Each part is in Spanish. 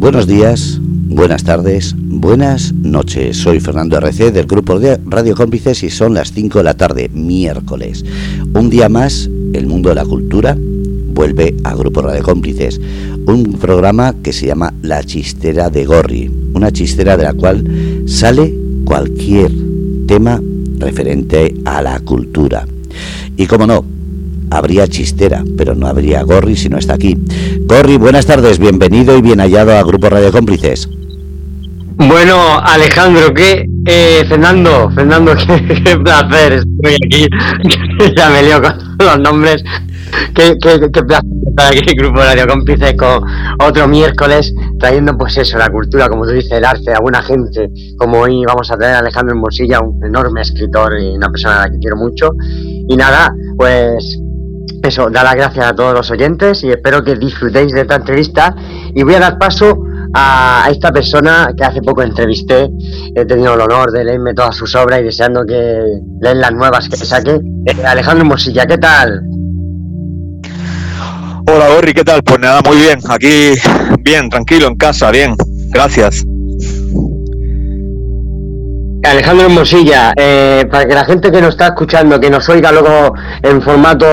Buenos días, buenas tardes, buenas noches. Soy Fernando RC del grupo de Radio Cómplices y son las 5 de la tarde, miércoles. Un día más, el mundo de la cultura vuelve a Grupo Radio Cómplices, un programa que se llama La Chistera de Gorri, una chistera de la cual sale cualquier tema referente a la cultura. Y como no, habría chistera, pero no habría Gorri si no está aquí. Gorri, buenas tardes, bienvenido y bien hallado a Grupo Radio Cómplices. Bueno, Alejandro, ¿qué? Eh, Fernando, Fernando, qué, placer, estoy aquí, ya me lío con los nombres, qué, placer estar aquí Grupo Radio Cómplices con otro miércoles trayendo pues eso, la cultura, como tú dices, el arte, a buena gente, como hoy vamos a traer a Alejandro Mosilla, un enorme escritor y una persona a la que quiero mucho, y nada, pues eso, dar las gracias a todos los oyentes y espero que disfrutéis de esta entrevista. Y voy a dar paso a esta persona que hace poco entrevisté. He tenido el honor de leerme todas sus obras y deseando que leen las nuevas que saque. Eh, Alejandro Mosilla, ¿qué tal? Hola, Gorri, ¿qué tal? Pues nada, muy bien. Aquí, bien, tranquilo, en casa, bien. Gracias. Alejandro Mosilla, eh, para que la gente que nos está escuchando, que nos oiga luego en formato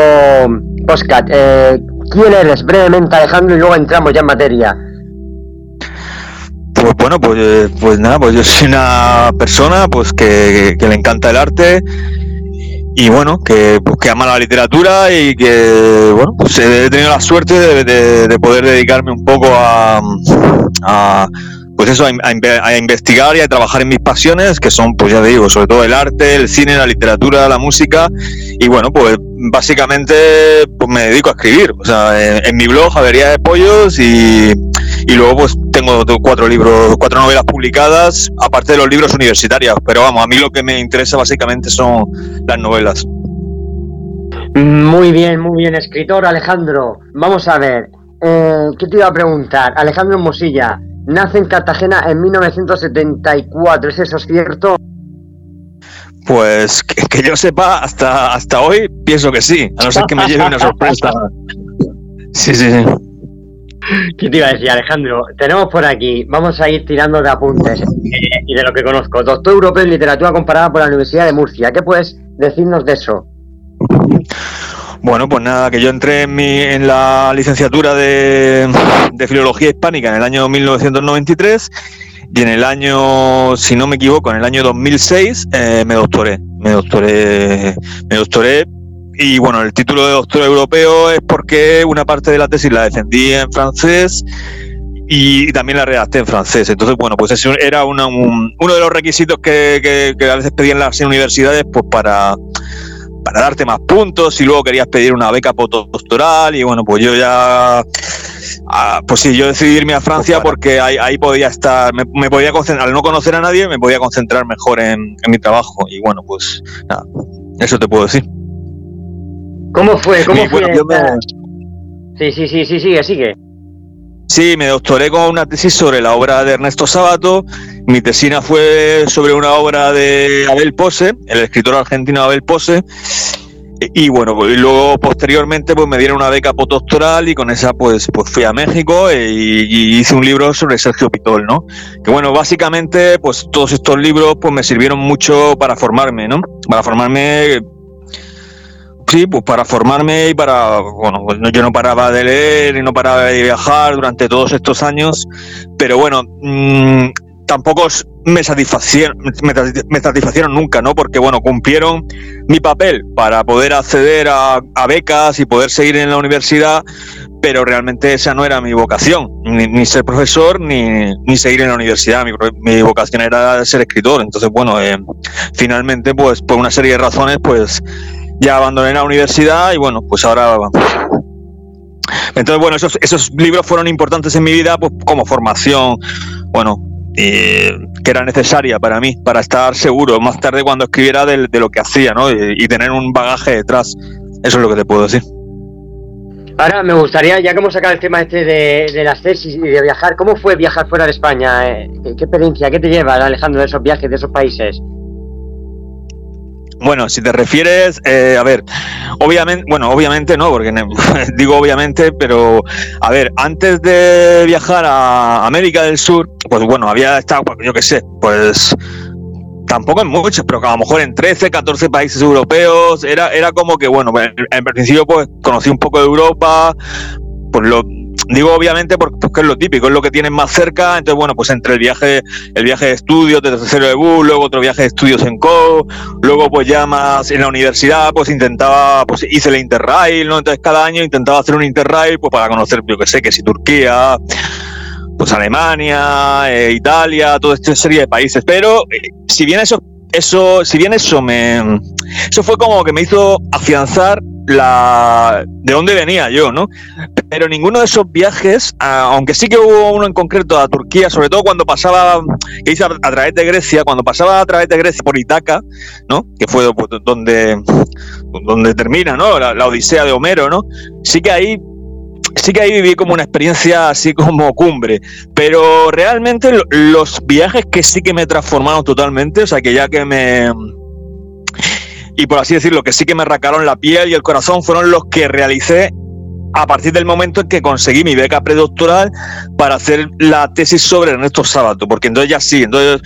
podcast, eh, ¿quién eres brevemente Alejandro y luego entramos ya en materia? Pues bueno, pues, eh, pues nada, pues yo soy una persona pues que, le encanta el arte y bueno, que, pues, que ama la literatura y que bueno, pues he tenido la suerte de, de- de poder dedicarme un poco a, a, pues eso, a, in- a inve- a investigar y a trabajar en mis pasiones, que son, pues ya te digo, sobre todo el arte, el cine, la literatura, la música. Y bueno, pues básicamente pues me dedico a escribir. O sea, en, mi blog, Avería de Pollos, y, y luego pues tengo cuatro libros, cuatro novelas publicadas, aparte de los libros universitarios. Pero vamos, a mí lo que me interesa básicamente son las novelas. Muy bien, muy bien, escritor Alejandro. Vamos a ver, eh, ¿qué te iba a preguntar? Alejandro Mosilla, nace en Cartagena en 1974, ¿es eso cierto? Pues que, que yo sepa, hasta, hasta hoy pienso que sí, a no ser que me lleve una sorpresa. Sí, sí, sí. ¿Qué te iba a decir, Alejandro? Tenemos por aquí, vamos a ir tirando de apuntes eh, y de lo que conozco. Doctor europeo en literatura comparada por la Universidad de Murcia. ¿Qué puedes decirnos de eso? Bueno, pues nada, que yo entré en, mi, en la licenciatura de, Filología Hispánica en el año 1993 y en el año, si no me equivoco, en el año 2006 eh, me doctoré. Me doctoré, me doctoré y bueno, el título de doctor europeo es porque una parte de la tesis la defendí en francés y, también la redacté en francés. Entonces, bueno, pues eso era una- un- uno de los requisitos que- que a veces pedían las universidades pues para para darte más puntos y luego querías pedir una beca postdoctoral y bueno, pues yo ya, ah, pues sí, yo decidí irme a Francia porque ahí, ahí podía estar, me, me podía concentrar, al no conocer a nadie, me podía concentrar mejor en, en mi trabajo y bueno, pues nada, eso te puedo decir. ¿Cómo fue? ¿Cómo Y, fue? bueno, me- Sí, sí, sí, sí, sigue, sigue. Sí, me doctoré con una tesis sobre la obra de Ernesto Sabato. Mi tesina fue sobre una obra de Abel Pose, el escritor argentino Abel Pose. Y bueno, pues, luego posteriormente pues me dieron una beca postdoctoral y con esa pues, pues fui a México e- y, y hice un libro sobre Sergio Pitol, ¿no? Que bueno, básicamente pues todos estos libros pues me sirvieron mucho para formarme, ¿no? Para formarme Sí, pues para formarme y para, bueno, pues yo no paraba de leer y no paraba de viajar durante todos estos años, pero bueno, mm, tampoco me satisfacieron, me, satis- me satisfacieron nunca, ¿no? Porque bueno, cumplieron mi papel para poder acceder a, becas y poder seguir en la universidad, pero realmente esa no era mi vocación, ni, ser profesor ni, ni seguir en la universidad, mi, mi vocación era ser escritor, entonces bueno, eh, finalmente pues por una serie de razones pues ya abandoné la universidad y bueno, pues ahora... Entonces, bueno, esos, esos libros fueron importantes en mi vida pues, como formación, bueno, eh, que era necesaria para mí, para estar seguro más tarde cuando escribiera de, lo que hacía, ¿no? Y, y tener un bagaje detrás. Eso es lo que te puedo decir. Ahora me gustaría, ya que hemos sacado el tema este de, de las tesis y de viajar, ¿cómo fue viajar fuera de España? Eh, ¿Qué, qué experiencia, qué te lleva, Alejandro, de esos viajes, de esos países? Bueno, si te refieres, eh, a ver, obviamente, bueno, obviamente no, porque digo obviamente, pero a ver, antes de viajar a América del Sur, pues bueno, había estado, pues, yo qué sé, pues tampoco en muchos, pero a lo mejor en 13, 14 países europeos, era, era como que, bueno, en, principio pues conocí un poco de Europa, pues lo, Digo obviamente porque, es lo típico, es lo que tienen más cerca, entonces bueno, pues entre el viaje, el viaje de estudios de tercero de bus, luego otro viaje de estudios en Co, luego pues ya más en la universidad, pues intentaba, pues hice el Interrail, ¿no? Entonces cada año intentaba hacer un Interrail pues para conocer, yo que sé, que si Turquía, pues Alemania, eh, Italia, toda esta serie de países. Pero eh, si bien eso, eso, si bien eso me, eso fue como que me hizo afianzar la de dónde venía yo, ¿no? Pero ninguno de esos viajes, aunque sí que hubo uno en concreto a Turquía, sobre todo cuando pasaba, que hice a, través de Grecia, cuando pasaba a través de Grecia por Itaca, ¿no? Que fue donde, donde termina, ¿no? La, la Odisea de Homero, ¿no? Sí que ahí sí que ahí viví como una experiencia así como cumbre, pero realmente los viajes que sí que me transformaron totalmente, o sea, que ya que me... Y por así decirlo, que sí que me arrancaron la piel y el corazón, fueron los que realicé a partir del momento en que conseguí mi beca predoctoral para hacer la tesis sobre Ernesto Sábato, porque entonces ya sí, entonces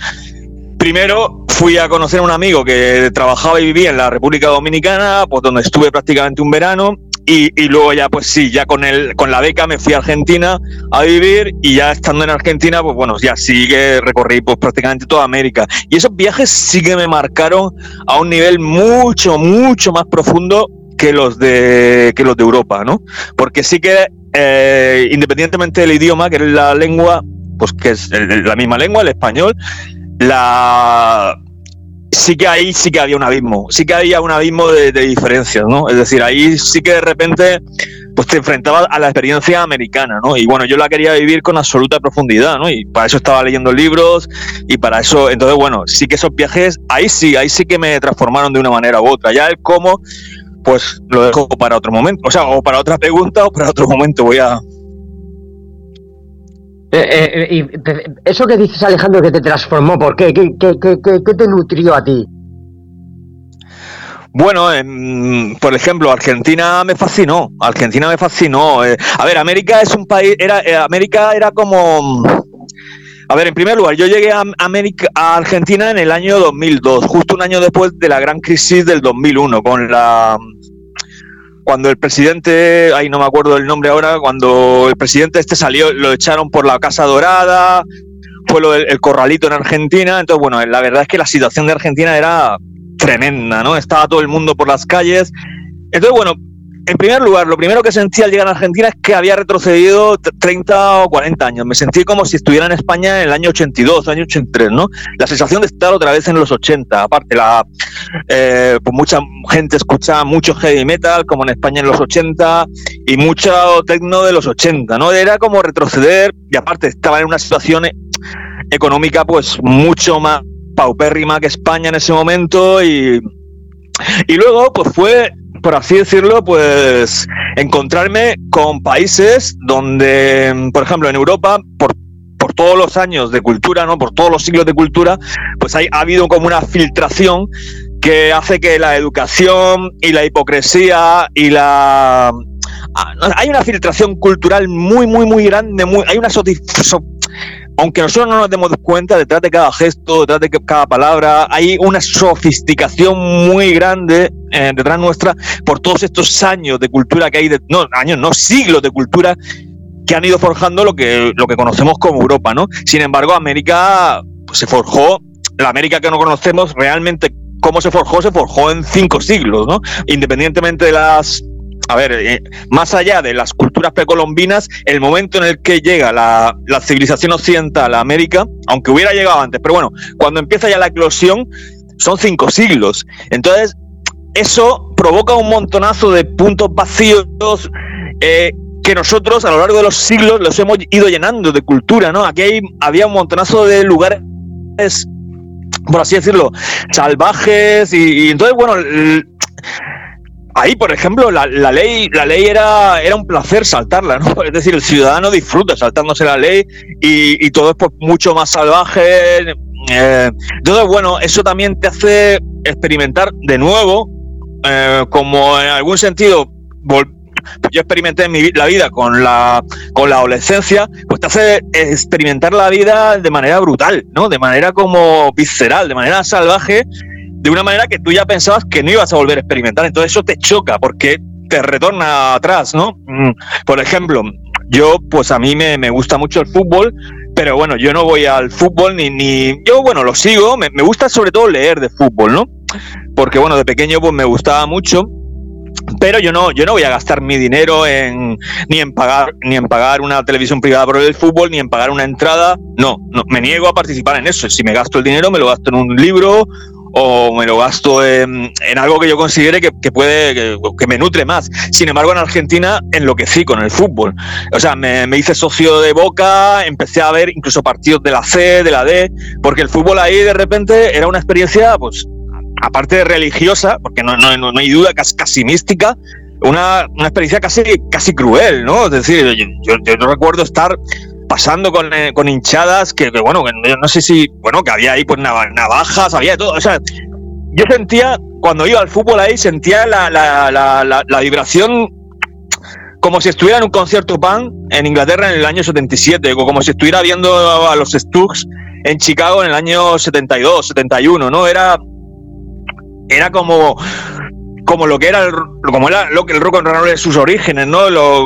primero fui a conocer a un amigo que trabajaba y vivía en la República Dominicana, pues donde estuve prácticamente un verano y, luego ya, pues sí, ya con el, con la beca me fui a Argentina a vivir y ya estando en Argentina, pues bueno, ya sí que recorrí pues prácticamente toda América. Y esos viajes sí que me marcaron a un nivel mucho, mucho más profundo que los de, que los de Europa, ¿no? Porque sí que, eh, independientemente del idioma, que es la lengua, pues que es la misma lengua, el español, la sí que ahí sí que había un abismo, sí que había un abismo de, diferencias, ¿no? Es decir, ahí sí que de repente pues te enfrentabas a la experiencia americana, ¿no? Y bueno, yo la quería vivir con absoluta profundidad, ¿no? Y para eso estaba leyendo libros y para eso, entonces bueno, sí que esos viajes, ahí sí, ahí sí que me transformaron de una manera u otra. Ya el cómo, pues lo dejo para otro momento, o sea, o para otra pregunta o para otro momento voy a, eh, eh, y eso que dices, Alejandro, que te transformó, ¿por qué? ¿Qué, te nutrió a ti? Bueno, por ejemplo, Argentina me fascinó. Argentina me fascinó. Eh, a ver, América es un país. Era, América era como. A ver, en primer lugar, yo llegué a, América, a Argentina en el año 2002, justo un año después de la gran crisis del 2001, con la cuando el presidente, ahí no me acuerdo el nombre ahora, cuando el presidente este salió, lo echaron por la Casa Dorada, fue lo del el corralito en Argentina, entonces bueno, la verdad es que la situación de Argentina era tremenda, ¿no? Estaba todo el mundo por las calles. Entonces, bueno, en primer lugar, lo primero que sentí al llegar a Argentina es que había retrocedido 30 o 40 años. Me sentí como si estuviera en España en el año 82, año 83, ¿no? La sensación de estar otra vez en los 80. Aparte, la, eh, pues mucha gente escuchaba mucho heavy metal, como en España en los 80, y mucho techno de los 80, ¿no? Era como retroceder, y aparte estaba en una situación económica pues mucho más paupérrima que España en ese momento y, y luego pues fue por así decirlo, pues encontrarme con países donde, por ejemplo, en Europa, por, por todos los años de cultura, ¿no? Por todos los siglos de cultura, pues hay, ha habido como una filtración que hace que la educación y la hipocresía y la ah, hay una filtración cultural muy muy muy grande muy hay una aunque nosotros no nos demos cuenta, detrás de cada gesto, detrás de cada palabra, hay una sofisticación muy grande eh, detrás nuestra por todos estos años de cultura que hay, no, años, no, siglos de cultura que han ido forjando lo que, lo que conocemos como Europa, ¿no? Sin embargo, América pues, se forjó, la América que no conocemos realmente cómo se forjó, se forjó en cinco siglos, ¿no? Independientemente de las a ver, eh, más allá de las culturas precolombinas, el momento en el que llega la, civilización occidental a América, aunque hubiera llegado antes, pero bueno, cuando empieza ya la eclosión, son cinco siglos. Entonces, eso provoca un montonazo de puntos vacíos eh, que nosotros a lo largo de los siglos los hemos ido llenando de cultura, ¿no? Aquí había un montonazo de lugares por así decirlo, salvajes y entonces, bueno, ahí, por ejemplo, la, ley, la ley era, era un placer saltarla, ¿no? Es decir, el ciudadano disfruta saltándose la ley y, todo es pues, mucho más salvaje. Eh, entonces, bueno, eso también te hace experimentar de nuevo, eh, como en algún sentido yo experimenté en mi, la vida con la, con la adolescencia, pues te hace experimentar la vida de manera brutal, ¿no? De manera como visceral, de manera salvaje, de una manera que tú ya pensabas que no ibas a volver a experimentar. Entonces eso te choca porque te retorna atrás, ¿no? Mm, por ejemplo, yo, pues a mí me, gusta mucho el fútbol, pero bueno, yo no voy al fútbol ni, ni yo, bueno, lo sigo, me, me gusta sobre todo leer de fútbol, ¿no? Porque bueno, de pequeño pues me gustaba mucho pero yo no, yo no voy a gastar mi dinero en ni en pagar ni en pagar una televisión privada por el fútbol, ni en pagar una entrada. No, no, me niego a participar en eso. Si me gasto el dinero, me lo gasto en un libro o me lo gasto en, algo que yo considere que, puede, que, me nutre más. Sin embargo, en Argentina enloquecí con el fútbol. O sea, me, me, hice socio de Boca, empecé a ver incluso partidos de la C, de la D, porque el fútbol ahí de repente era una experiencia, pues, aparte de religiosa, porque no, no, no hay duda, casi, casi mística, una, una, experiencia casi, casi cruel, ¿no? Es decir, yo, yo, no recuerdo estar pasando con, eh, con hinchadas que, bueno, no sé si, bueno, que había ahí pues navajas, había todo, o sea, yo sentía, cuando iba al fútbol ahí, sentía la, la, la, la vibración como si estuviera en un concierto pan en Inglaterra en el año 77, o como si estuviera viendo a los Stugs en Chicago en el año 72, 71, ¿no? Era era como como lo que era el, como era lo que el rock and roll de sus orígenes, ¿no?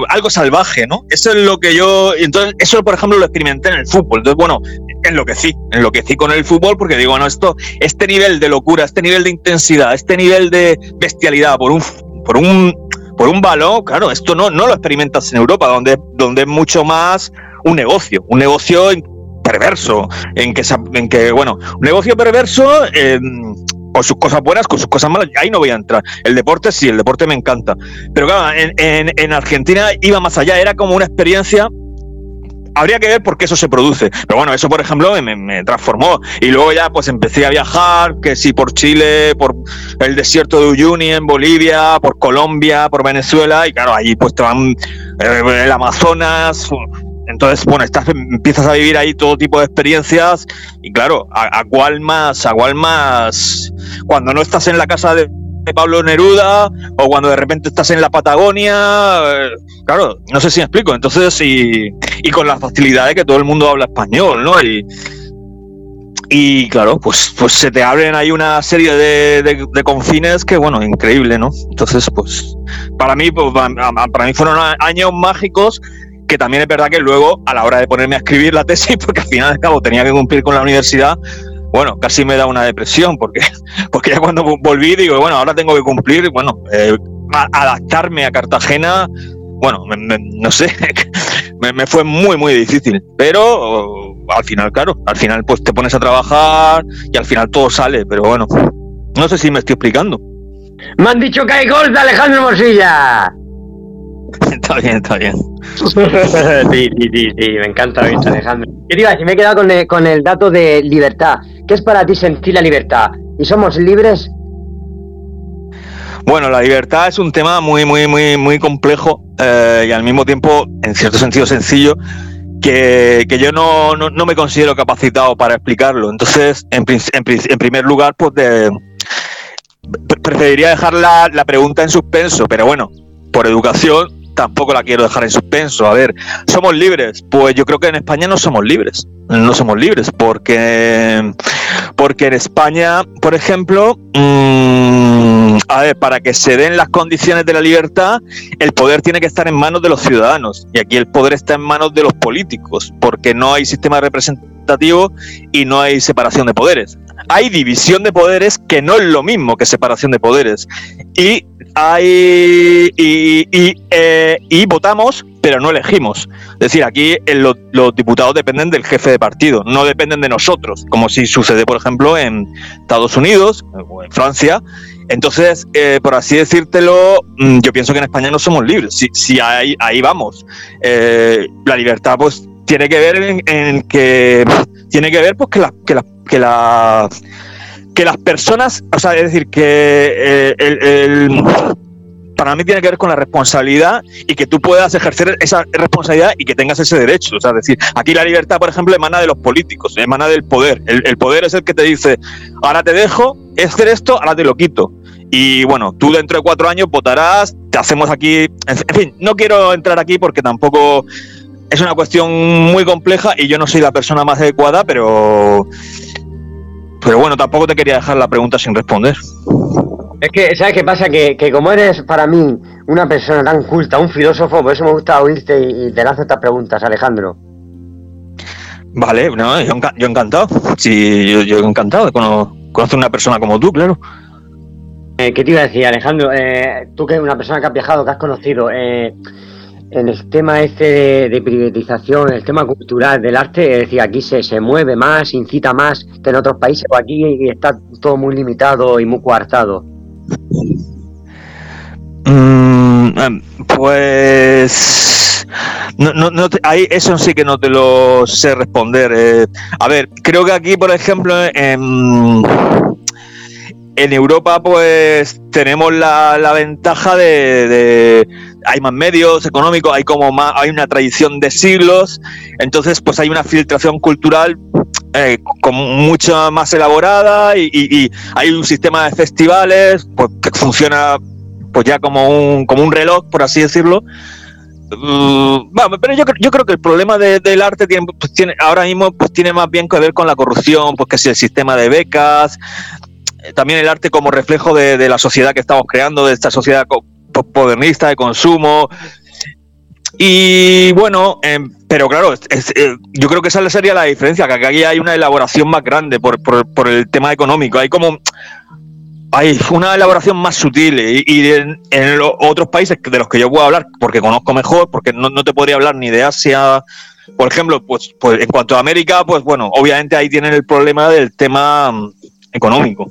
algo salvaje, ¿no? Eso es lo que yo, entonces eso por ejemplo lo experimenté en el fútbol. Entonces, bueno, enloquecí, enloquecí con el fútbol porque digo, bueno, esto este nivel de locura, este nivel de intensidad, este nivel de bestialidad por un por un por un balón, claro, esto no no lo experimentas en Europa, donde donde es mucho más un negocio, un negocio perverso, en que en que bueno, un negocio perverso con sus cosas buenas, con sus cosas malas, ahí no voy a entrar. El deporte sí, el deporte me encanta. Pero claro, en, Argentina iba más allá, era como una experiencia habría que ver por qué eso se produce. Pero bueno, eso por ejemplo me, transformó. Y luego ya pues empecé a viajar, que sí por Chile, por el desierto de Uyuni en Bolivia, por Colombia, por Venezuela. Y claro, allí pues te van eh, el Amazonas, entonces, bueno, estás, empiezas a vivir ahí todo tipo de experiencias y claro, a, cuál más, a cuál más, cuando no estás en la casa de, Pablo Neruda o cuando de repente estás en la Patagonia, eh, claro, no sé si me explico. Entonces, y, y con la facilidad de que todo el mundo habla español, ¿no? Y, y claro, pues, pues se te abren ahí una serie de, de, confines que, bueno, increíble, ¿no? Entonces, pues, para mí, pues, para mí fueron años mágicos que también es verdad que luego, a la hora de ponerme a escribir la tesis, porque al final de cabo tenía que cumplir con la universidad, bueno, casi me da una depresión, porque, porque ya cuando volví digo, bueno, ahora tengo que cumplir, bueno, eh, adaptarme a Cartagena, bueno, no sé, me, fue muy, muy difícil, pero al final, claro, al final pues te pones a trabajar y al final todo sale, pero bueno, no sé si me estoy explicando. Me han dicho que hay gol de Alejandro Mosilla. está bien, está bien. sí, sí, sí, sí, me encanta Alejandro. Yo digo, si me he quedado con el, con el dato de libertad. ¿Qué es para ti sentir la libertad? ¿Y somos libres? Bueno, la libertad es un tema muy, muy, muy, muy complejo eh, y al mismo tiempo, en cierto sentido, sencillo, que, que yo no, no, me considero capacitado para explicarlo. Entonces, en, en, primer lugar, pues preferiría dejar la, la pregunta en suspenso, pero bueno, por educación tampoco la quiero dejar en suspenso. A ver, ¿somos libres? Pues yo creo que en España no somos libres. No somos libres porque, porque en España, por ejemplo, mm, a ver, para que se den las condiciones de la libertad, el poder tiene que estar en manos de los ciudadanos. Y aquí el poder está en manos de los políticos, porque no hay sistema representativo y no hay separación de poderes. Hay división de poderes que no es lo mismo que separación de poderes. Y hay y, eh, y, votamos, pero no elegimos. Es decir, aquí eh, los, diputados dependen del jefe de partido, no dependen de nosotros, como si sucede, por ejemplo, en Estados Unidos o en Francia. Entonces, eh, por así decírtelo, mm, yo pienso que en España no somos libres. Si, si ahí, ahí vamos. la libertad, pues, tiene que ver en, que tiene que ver, pues, que la, que la, que la que las personas, o sea, es decir, que eh, el, para mí tiene que ver con la responsabilidad y que tú puedas ejercer esa responsabilidad y que tengas ese derecho. O sea, es decir, aquí la libertad, por ejemplo, emana de los políticos, emana del poder. El, poder es el que te dice, ahora te dejo hacer esto, ahora te lo quito. Y bueno, tú dentro de cuatro años votarás, te hacemos aquí. En fin, no quiero entrar aquí porque tampoco es una cuestión muy compleja y yo no soy la persona más adecuada, pero. Pero bueno, tampoco te quería dejar la pregunta sin responder. Es que, ¿sabes qué pasa? Que, como eres para mí una persona tan culta, un filósofo, por eso me gusta oírte y, te lanzo estas preguntas, Alejandro. Vale, no, yo, encantado. Sí, yo, yo encantado de conocer una persona como tú, claro. Eh, ¿Qué te iba a decir, Alejandro? Eh, tú que eres una persona que has viajado, que has conocido, eh, el tema este de, privatización, el tema cultural del arte, es decir, aquí se, se mueve más, incita más que en otros países, o aquí está todo muy limitado y muy coartado. Mm, em, pues no, no, ahí eso sí que no te lo sé responder. Eh. a ver, creo que aquí, por ejemplo, en, en Europa, pues tenemos la, la ventaja de, hay más medios económicos, hay como más, hay una tradición de siglos, entonces pues hay una filtración cultural eh, mucho más elaborada y, hay un sistema de festivales pues, que funciona pues ya como un, como un reloj, por así decirlo. Mm, pero yo, yo creo que el problema del arte tiene, pues, tiene, ahora mismo pues tiene más bien que ver con la corrupción, pues que si el sistema de becas, también el arte como reflejo de, la sociedad que estamos creando, de esta sociedad modernista de consumo. Y bueno, em, pero claro, eh, yo creo que esa sería la diferencia, que aquí hay una elaboración más grande por, por, el tema económico. Hay como hay una elaboración más sutil y, en, los otros países de los que yo puedo hablar, porque conozco mejor, porque no, te podría hablar ni de Asia, por ejemplo, pues, pues en cuanto a América, pues bueno, obviamente ahí tienen el problema del tema mm, económico.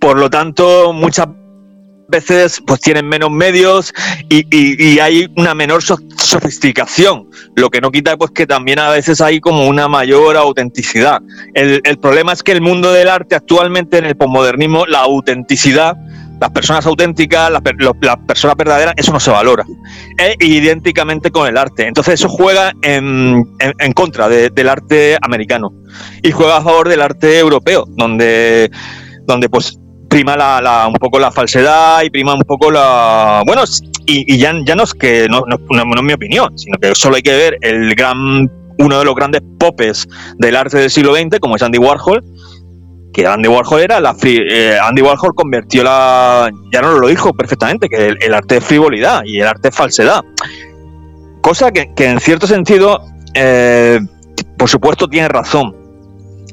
Por lo tanto, muchas veces pues tienen menos medios y, hay una menor sofisticación, lo que no quita pues que también a veces hay como una mayor autenticidad. El, problema es que el mundo del arte actualmente en el posmodernismo, la autenticidad, las personas auténticas, las, personas verdaderas, eso no se valora. Es idénticamente con el arte. Entonces eso juega en, contra del arte americano y juega a favor del arte europeo, donde, donde pues prima la, un poco la falsedad y prima un poco la... Bueno, y, ya, ya no es que, no, no, no, es mi opinión, sino que solo hay que ver el gran, uno de los grandes popes del arte del siglo XX, como es Andy Warhol, que Andy Warhol era la... Eh, Andy Warhol convirtió la... Ya no lo dijo perfectamente, que el, arte es frivolidad y el arte es falsedad. Cosa que, que en cierto sentido, eh, por supuesto, tiene razón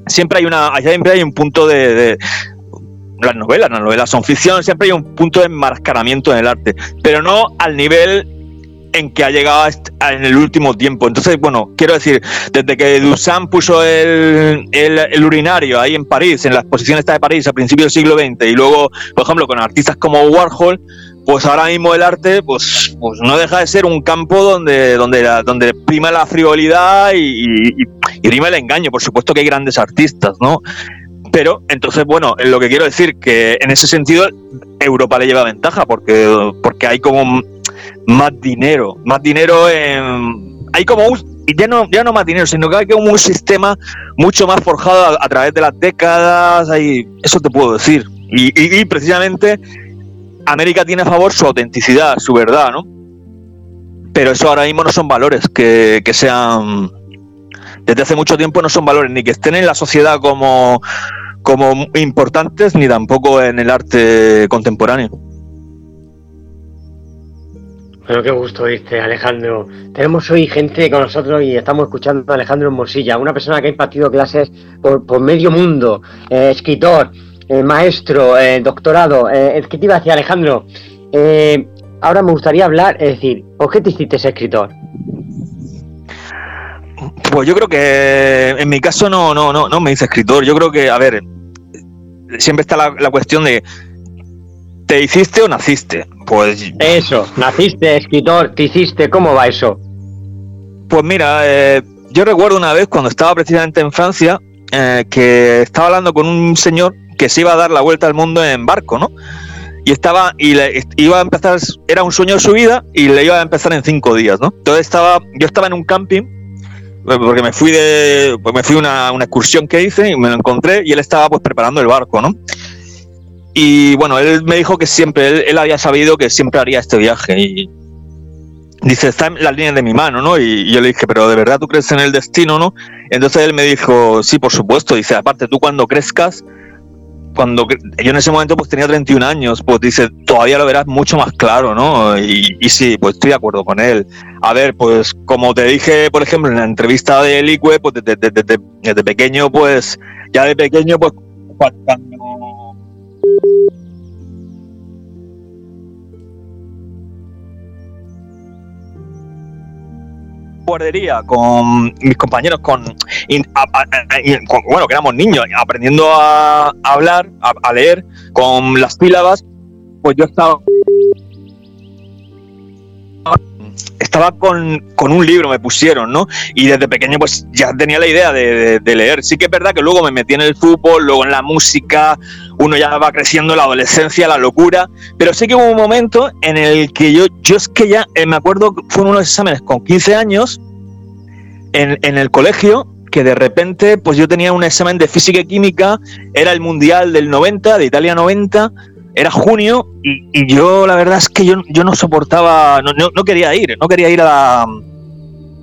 siempre hay una siempre hay un punto de, las novelas, las novelas son ficción, siempre hay un punto de enmascaramiento en el arte, pero no al nivel en que ha llegado en el último tiempo. Entonces, bueno, quiero decir, desde que Duchamp puso el, el, urinario ahí en París, en la exposición esta de París a principios del siglo XX, y luego, por ejemplo, con artistas como Warhol, pues ahora mismo el arte pues, pues no deja de ser un campo donde, donde, donde prima la frivolidad y, y, y prima el engaño. Por supuesto que hay grandes artistas, ¿no? Pero, entonces, bueno, lo que quiero decir que en ese sentido Europa le lleva ventaja porque, porque hay como más dinero, más dinero en... Hay como un, ya no, ya no más dinero, sino que hay como un sistema mucho más forjado a, través de las décadas, eso te puedo decir. Y, precisamente América tiene a favor su autenticidad, su verdad, ¿no? Pero eso ahora mismo no son valores que sean desde hace mucho tiempo no son valores ni que estén en la sociedad como, como importantes ni tampoco en el arte contemporáneo. Bueno, qué gusto oírte, Alejandro. Tenemos hoy gente con nosotros y estamos escuchando a Alejandro Mosilla, una persona que ha impartido clases por, medio mundo, eh, escritor, eh, maestro, eh, doctorado. es que te iba a decir, Alejandro, ahora me gustaría hablar, es decir, ¿por qué te hiciste ese escritor? Pues yo creo que en mi caso no, no, no, no me dice escritor. Yo creo que, a ver, siempre está la, cuestión de ¿te hiciste o naciste? Pues. Eso, naciste, escritor, te hiciste, ¿cómo va eso? Pues mira, eh, yo recuerdo una vez cuando estaba precisamente en Francia, eh, que estaba hablando con un señor que se iba a dar la vuelta al mundo en barco, ¿no? y estaba y le, iba a empezar, era un sueño de su vida y le iba a empezar en cinco días, ¿no? Entonces estaba, yo estaba en un camping porque me fui de, pues me fui una, una excursión que hice y me lo encontré y él estaba pues preparando el barco, ¿no? Y bueno, él me dijo que siempre, él, había sabido que siempre haría este viaje y dice, está en las líneas de mi mano, ¿no? Y, yo le dije, pero ¿de verdad tú crees en el destino, no? Entonces él me dijo, sí, por supuesto. Dice, aparte, tú cuando crezcas, cuando yo en ese momento pues tenía 31 años, pues dice, todavía lo verás mucho más claro, ¿no? Y, y sí, pues estoy de acuerdo con él. A ver, pues como te dije, por ejemplo, en la entrevista de Elicue, pues desde, desde, desde pequeño, pues ya de pequeño, pues cuando guardería con mis compañeros con, bueno que éramos niños aprendiendo a, hablar a, leer con las sílabas pues yo estaba estaba con, un libro, me pusieron, ¿no? Y desde pequeño pues ya tenía la idea de, leer. Sí que es verdad que luego me metí en el fútbol, luego en la música, uno ya va creciendo, la adolescencia, la locura, pero sí que hubo un momento en el que yo, yo es que ya, eh, me acuerdo, fueron unos exámenes con 15 años en, en el colegio que de repente pues yo tenía un examen de física y química, era el Mundial del 90, de Italia 90, era junio y, yo la verdad es que yo, yo no soportaba, no, no, quería ir, no quería ir a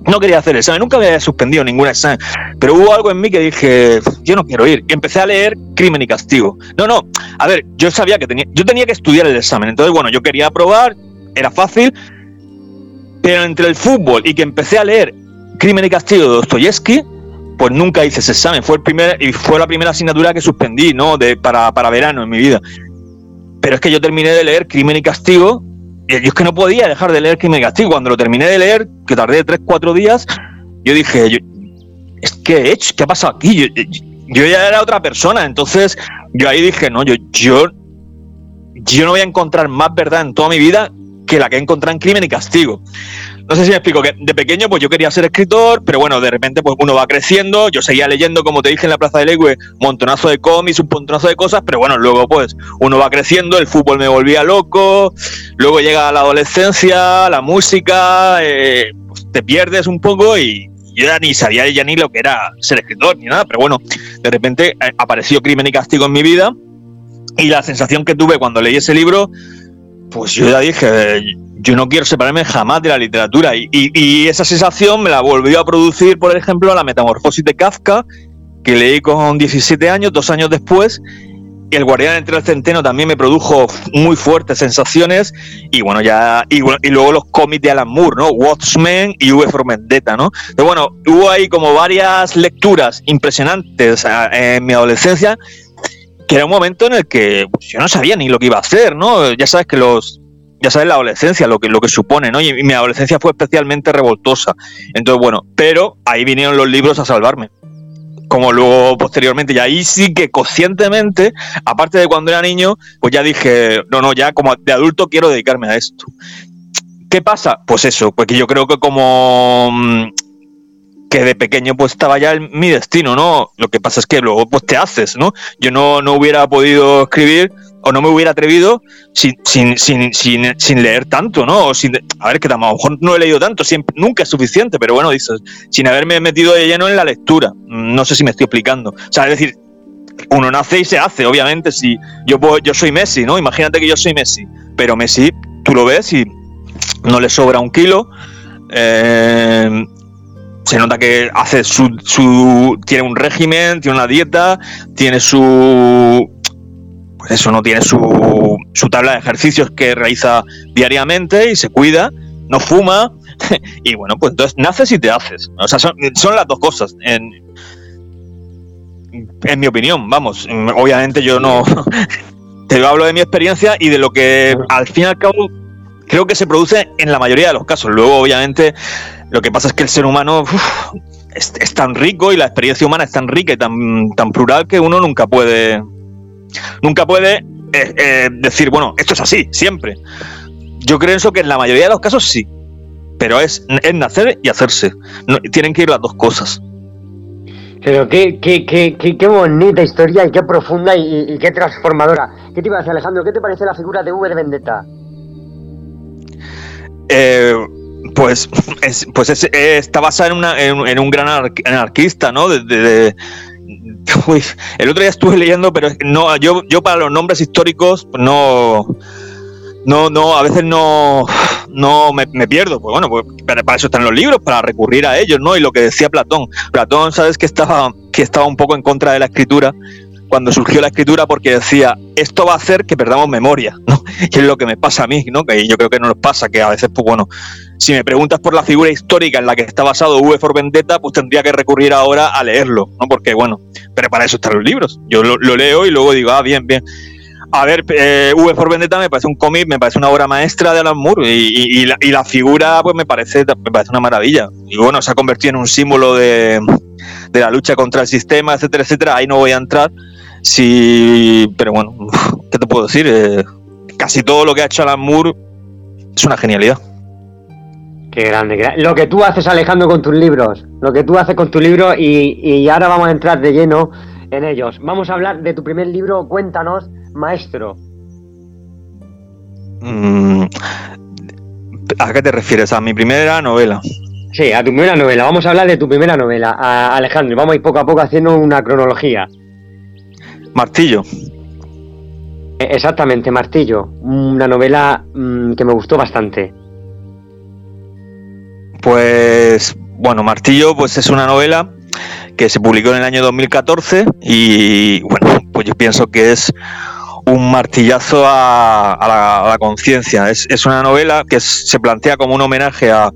No quería hacer el examen, nunca había suspendido ningún examen, pero hubo algo en mí que dije, yo no quiero ir. Y empecé a leer Crimen y Castigo. No, no, a ver, yo sabía que tenía, yo tenía que estudiar el examen, entonces bueno, yo quería probar, era fácil, pero entre el fútbol y que empecé a leer Crimen y Castigo de Dostoyevsky, pues nunca hice ese examen. Fue, el primer, y fue la primera asignatura que suspendí, ¿no? De, para, para verano en mi vida. Pero es que yo terminé de leer Crimen y Castigo y yo es que no podía dejar de leer Crimen y Castigo. Cuando lo terminé de leer, que tardé 3, 4 días, yo dije, es que hecho, ¿qué ha pasado aquí? Yo, ya era otra persona, entonces yo ahí dije, no, yo, yo, yo no voy a encontrar más verdad en toda mi vida que la que he encontrado en Crimen y Castigo no sé si me explico, que de pequeño pues yo quería ser escritor, pero bueno, de repente pues uno va creciendo, yo seguía leyendo, como te dije en la Plaza del Egue, un montonazo de cómics, un montonazo de cosas, pero bueno, luego pues uno va creciendo, el fútbol me volvía loco, luego llega la adolescencia, la música, eh, pues te pierdes un poco y yo ya ni sabía ya ni lo que era ser escritor ni nada, pero bueno, de repente eh, apareció Crimen y Castigo en mi vida y la sensación que tuve cuando leí ese libro, pues yo ya dije, yo no quiero separarme jamás de la literatura. Y, esa sensación me la volvió a producir, por ejemplo, la Metamorfosis de Kafka, que leí con 17 años, dos años después. El Guardián entre el Centeno también me produjo muy fuertes sensaciones. Y bueno, ya. Y, luego los cómics de Alan Moore, ¿no? Watchmen y V for Vendetta, ¿no? Pero bueno, hubo ahí como varias lecturas impresionantes en mi adolescencia que era un momento en el que pues, yo no sabía ni lo que iba a hacer, ¿no? Ya sabes que los ya sabes la adolescencia, lo que, lo que supone, ¿no? Y, mi adolescencia fue especialmente revoltosa. Entonces, bueno, pero ahí vinieron los libros a salvarme. Como luego posteriormente, y ahí sí que conscientemente, aparte de cuando era niño, pues ya dije, no, no, ya como de adulto quiero dedicarme a esto. ¿Qué pasa? Pues eso, porque yo creo que como que de pequeño pues estaba ya en mi destino, ¿no? Lo que pasa es que luego pues te haces, ¿no? Yo no, no hubiera podido escribir o no me hubiera atrevido sin, sin, sin, sin, leer tanto, ¿no? Sin, a ver, que a lo mejor no he leído tanto, siempre, nunca es suficiente, pero bueno, dices, sin haberme metido de lleno en la lectura. No sé si me estoy explicando. O sea, es decir, uno nace y se hace, obviamente, si yo, yo soy Messi, ¿no? Imagínate que yo soy Messi, pero Messi, tú lo ves y no le sobra un kilo. Eh, se nota que hace su, su, tiene un régimen, tiene una dieta, tiene su pues eso no tiene su, su tabla de ejercicios que realiza diariamente y se cuida, no fuma y bueno, pues entonces naces y te haces. O sea, son, las dos cosas. En, en mi opinión, vamos, obviamente yo no te hablo de mi experiencia y de lo que al fin y al cabo creo que se produce en la mayoría de los casos. Luego, obviamente, lo que pasa es que el ser humano es, tan rico y la experiencia humana es tan rica y tan, tan plural que uno nunca puede Nunca puede eh, eh, decir, bueno, esto es así, siempre. Yo creo eso que en la mayoría de los casos sí, pero es, es nacer y hacerse. tienen que ir las dos cosas. Pero qué, qué, qué, qué, bonita historia y qué profunda y, qué transformadora. ¿Qué te iba a decir, Alejandro? ¿Qué te parece la figura de V de Vendetta? Eh, pues pues está basada en, una, en, un gran anarquista, ¿no? De, el otro día estuve leyendo, pero no, yo, yo para los nombres históricos no, no, no, a veces no, no me, pierdo. Pues bueno, pues para, eso están los libros, para recurrir a ellos, ¿no? Y lo que decía Platón. Platón, sabes que estaba, que estaba un poco en contra de la escritura cuando surgió la escritura porque decía, esto va a hacer que perdamos memoria, ¿no? Y es lo que me pasa a mí, ¿no? Que yo creo que no nos pasa, que a veces, pues bueno, si me preguntas por la figura histórica en la que está basado V for Vendetta, pues tendría que recurrir ahora a leerlo, ¿no? Porque, bueno, pero para eso están los libros. Yo lo, leo y luego digo, ah, bien, bien. A ver, eh, V for Vendetta me parece un cómic, me parece una obra maestra de Alan Moore y, la, figura pues me parece, me parece una maravilla. Y bueno, se ha convertido en un símbolo de, la lucha contra el sistema, etcétera, etcétera. Ahí no voy a entrar. Sí, pero bueno, ¿qué te puedo decir? Eh, casi todo lo que ha hecho Alan Moore es una genialidad. Qué grande, Lo que tú haces, Alejandro, con tus libros. Lo que tú haces con tu libro y, ahora vamos a entrar de lleno en ellos. Vamos a hablar de tu primer libro, Cuéntanos, Maestro. Mm, ¿A qué te refieres? ¿A mi primera novela? Sí, a tu primera novela. Vamos a hablar de tu primera novela, Alejandro. Vamos a ir poco a poco haciendo una cronología. Martillo. E, exactamente, Martillo. Una novela mm, que me gustó bastante. Pues bueno, Martillo pues es una novela que se publicó en el año 2014 y bueno, pues yo pienso que es un martillazo a, la, conciencia. Es, una novela que se plantea como un homenaje a,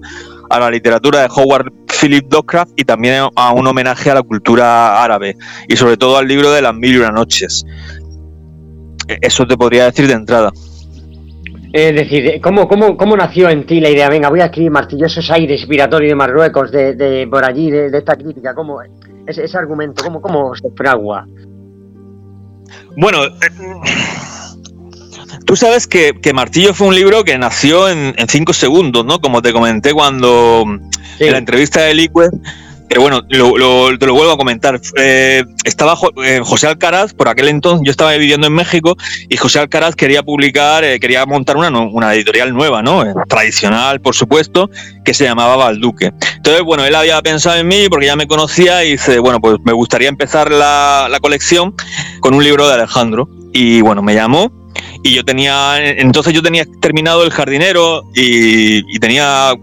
la literatura de Howard Philip Lovecraft y también a un homenaje a la cultura árabe y sobre todo al libro de las mil y una noches. E, eso te podría decir de entrada. Es decir, ¿cómo, cómo, cómo nació en ti la idea? Venga, voy a escribir martillosos aires inspiratorios de Marruecos, de, de por allí, de, esta crítica. ¿Cómo, ese, ese argumento, ¿cómo, cómo se fragua? Bueno, eh, tú sabes que, Martillo fue un libro que nació en, cinco segundos, ¿no? Como te comenté cuando en la entrevista de Liquid pero bueno, lo, te lo vuelvo a comentar. Eh, estaba eh, José Alcaraz, por aquel entonces, yo estaba viviendo en México y José Alcaraz quería publicar, eh, quería montar una, una editorial nueva, ¿no? tradicional, por supuesto, que se llamaba Valduque. Entonces, bueno, él había pensado en mí porque ya me conocía y dice, bueno, pues me gustaría empezar la, colección con un libro de Alejandro. Y bueno, me llamó y yo tenía, entonces yo tenía terminado El jardinero y, tenía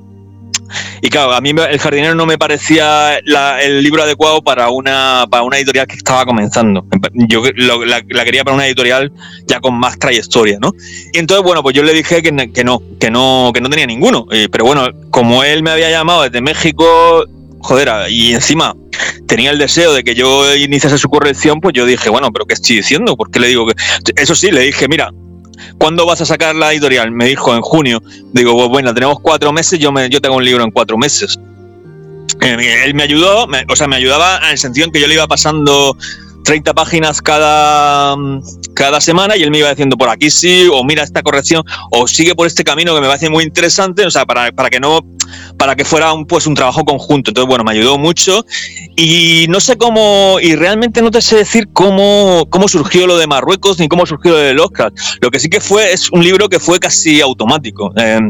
y claro, a mí El jardinero no me parecía el libro adecuado para una, para una editorial que estaba comenzando. Yo la, quería para una editorial ya con más trayectoria, ¿no? Y entonces, bueno, pues yo le dije que, que no, que no, que no tenía ninguno. Pero bueno, como él me había llamado desde México, joder, y encima tenía el deseo de que yo iniciase su corrección, pues yo dije, bueno, pero ¿qué estoy diciendo? ¿Por qué le digo que...? Eso sí, le dije, mira, ¿cuándo vas a sacar la editorial? Me dijo en junio. Digo, pues bueno, tenemos cuatro meses, yo, me, yo tengo un libro en cuatro meses. Eh, él me ayudó, o sea, me ayudaba en el sentido en que yo le iba pasando 30 páginas cada, cada semana y él me iba diciendo por aquí sí, o mira esta corrección, o sigue por este camino que me parece muy interesante, o sea, para, para que no, para que fuera un, pues un trabajo conjunto. Entonces, bueno, me ayudó mucho y no sé cómo, y realmente no te sé decir cómo, cómo surgió lo de Marruecos ni cómo surgió lo de Oscar. Lo que sí que fue es un libro que fue casi automático. Eh,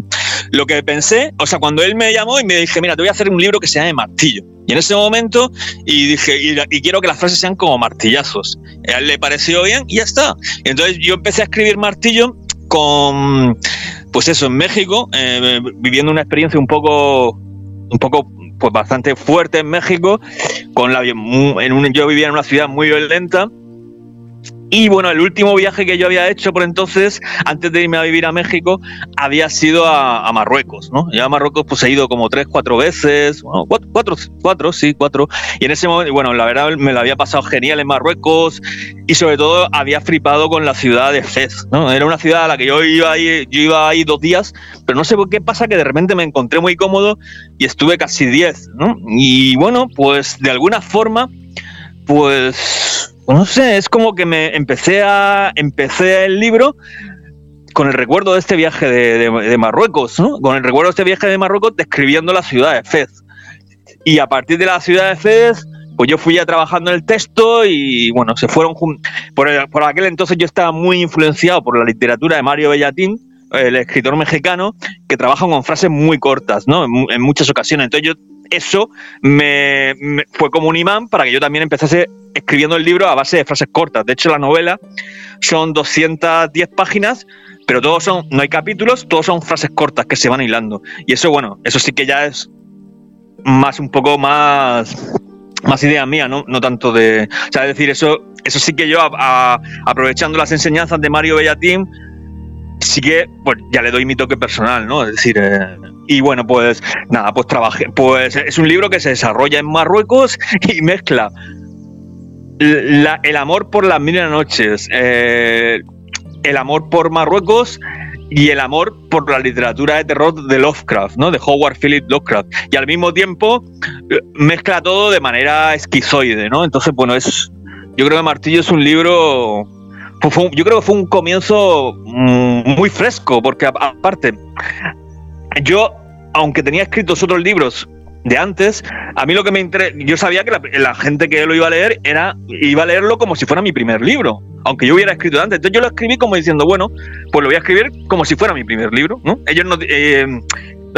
lo que pensé, o sea, cuando él me llamó y me dije, mira, te voy a hacer un libro que se llame Martillo. Y en ese momento, y dije, y, quiero que las frases sean como martillazos. A él le pareció bien y ya está. Entonces yo empecé a escribir Martillo con, pues eso, en México, eh, viviendo una experiencia un poco, un poco, pues bastante fuerte en México. Con la, en un, yo vivía en una ciudad muy violenta y bueno, el último viaje que yo había hecho por entonces, antes de irme a vivir a México, había sido a, Marruecos, ¿no? Yo a Marruecos pues he ido como tres, cuatro veces, bueno, cuatro, cuatro, sí, cuatro. Y en ese momento, bueno, la verdad me lo había pasado genial en Marruecos y sobre todo había flipado con la ciudad de Fez, ¿no? Era una ciudad a la que yo iba ahí, yo iba ahí dos días, pero no sé por qué pasa que de repente me encontré muy cómodo y estuve casi diez, ¿no? Y bueno, pues de alguna forma, pues no sé, es como que me empecé a empecé el libro con el recuerdo de este viaje de, Marruecos, ¿no? Con el recuerdo de este viaje de Marruecos describiendo la ciudad de Fez. Y a partir de la ciudad de Fez, pues yo fui ya trabajando en el texto y bueno, se fueron por, por aquel entonces yo estaba muy influenciado por la literatura de Mario Bellatín, el escritor mexicano, que trabaja con frases muy cortas, ¿no? En, muchas ocasiones. Entonces yo eso me, fue como un imán para que yo también empezase escribiendo el libro a base de frases cortas. De hecho, la novela son 210 páginas, pero todos son, no hay capítulos, todos son frases cortas que se van hilando. Y eso, bueno, eso sí que ya es más un poco más más idea mía, ¿no? no tanto de. O sea, es decir, eso, eso sí que yo, aprovechando las enseñanzas de Mario Bellatín, sí que pues, ya le doy mi toque personal, ¿no? Es decir, eh, y bueno, pues nada, pues trabajé. Pues es un libro que se desarrolla en Marruecos y mezcla el amor por las mil noches, eh, el amor por Marruecos y el amor por la literatura de terror de Lovecraft, ¿no? De Howard Phillips Lovecraft. Y al mismo tiempo eh, mezcla todo de manera esquizoide, ¿no? Entonces, bueno, es. Yo creo que Martillo es un libro. Yo creo que fue un comienzo mm, muy fresco, porque aparte, yo, aunque tenía escritos otros libros de antes, a mí lo que me interesa, yo sabía que la, gente que lo iba a leer era iba a leerlo como si fuera mi primer libro, aunque yo hubiera escrito antes. Entonces yo lo escribí como diciendo, bueno, pues lo voy a escribir como si fuera mi primer libro, ¿no? Ellos no, eh,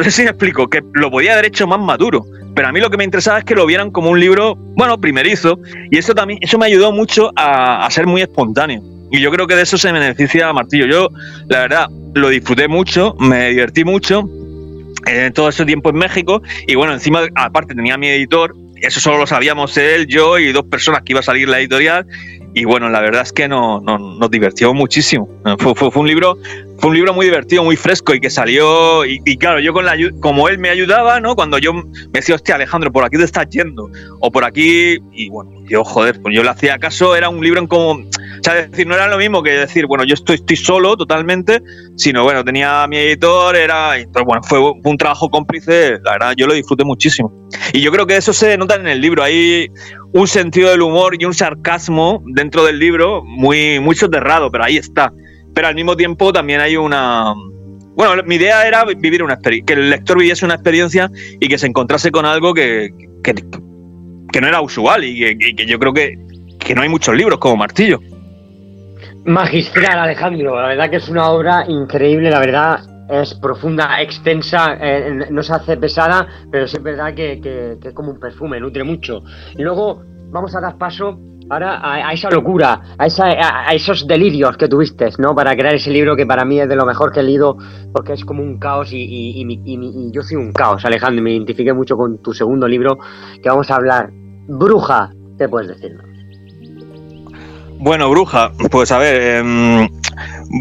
sé si me explico, que lo podía haber hecho más maduro, pero a mí lo que me interesaba es que lo vieran como un libro, bueno, primerizo, y eso también, eso me ayudó mucho a ser muy espontáneo. Y yo creo que de eso se beneficia Martillo. Yo, la verdad, lo disfruté mucho, me divertí mucho en todo ese tiempo en México. Y bueno, encima, aparte tenía mi editor, eso solo lo sabíamos él, yo y dos personas que iba a salir la editorial. Y bueno, la verdad es que no, nos divertió muchísimo. Fue, fue, un libro, fue un libro muy divertido, muy fresco y que salió. Y, claro, yo con la como él me ayudaba, ¿no? Cuando yo me decía, hostia, Alejandro, por aquí te estás yendo. O por aquí. Y bueno, yo, joder, pues yo le hacía caso, era un libro en como o sea, decir, no era lo mismo que decir, bueno, yo estoy, estoy solo totalmente, sino bueno, tenía mi editor, era. Entonces, bueno, fue, un trabajo cómplice, la verdad, yo lo disfruté muchísimo. Y yo creo que eso se nota en el libro. Hay un sentido del humor y un sarcasmo dentro del libro muy, muy soterrado, pero ahí está. Pero al mismo tiempo también hay una. Bueno, mi idea era vivir una que el lector viviese una experiencia y que se encontrase con algo que, que, no era usual y que, y que yo creo que, que no hay muchos libros como Martillo. Magistral, Alejandro. La verdad que es una obra increíble, la verdad es profunda, extensa, eh, no se hace pesada, pero sí es verdad que, es como un perfume, nutre mucho. Y luego vamos a dar paso ahora a, esa locura, a, esos delirios que tuviste, ¿no? Para crear ese libro que para mí es de lo mejor que he leído, porque es como un caos y, y yo soy un caos, Alejandro, me identifiqué mucho con tu segundo libro, que vamos a hablar. Bruja, ¿qué puedes decirnos? Bueno, Bruja, pues a ver, em,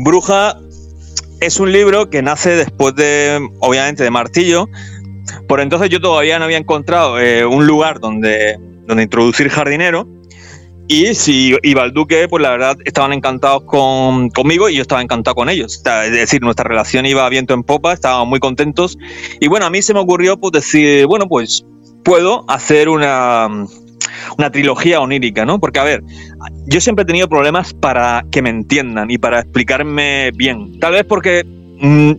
Bruja es un libro que nace después de, obviamente, de Martillo. Por entonces yo todavía no había encontrado eh, un lugar donde, donde introducir jardinero. Y si y Valduque, pues la verdad, estaban encantados con, conmigo y yo estaba encantado con ellos. Es decir, nuestra relación iba viento en popa, estábamos muy contentos. Y bueno, a mí se me ocurrió pues decir, bueno, pues puedo hacer una, una trilogía onírica, ¿no? Porque, a ver, yo siempre he tenido problemas para que me entiendan y para explicarme bien. Tal vez porque, mm,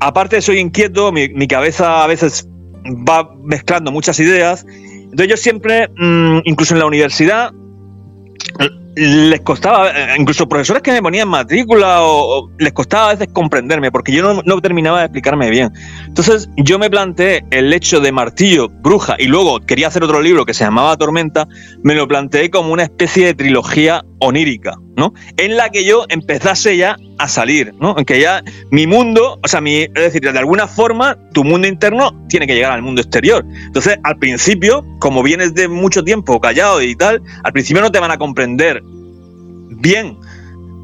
aparte soy inquieto, mi, mi, cabeza a veces va mezclando muchas ideas. Entonces yo siempre, mm, incluso en la universidad, les costaba, eh, incluso profesores que me ponían matrícula o, les costaba a veces comprenderme porque yo no, no, terminaba de explicarme bien. Entonces yo me planteé el hecho de martillo, bruja y luego quería hacer otro libro que se llamaba Tormenta, me lo planteé como una especie de trilogía onírica, ¿no? En la que yo empezase ya a salir, ¿no? En que ya mi mundo, o sea, mi, es decir, de alguna forma tu mundo interno tiene que llegar al mundo exterior. Entonces, al principio, como vienes de mucho tiempo callado y tal, al principio no te van a comprender bien.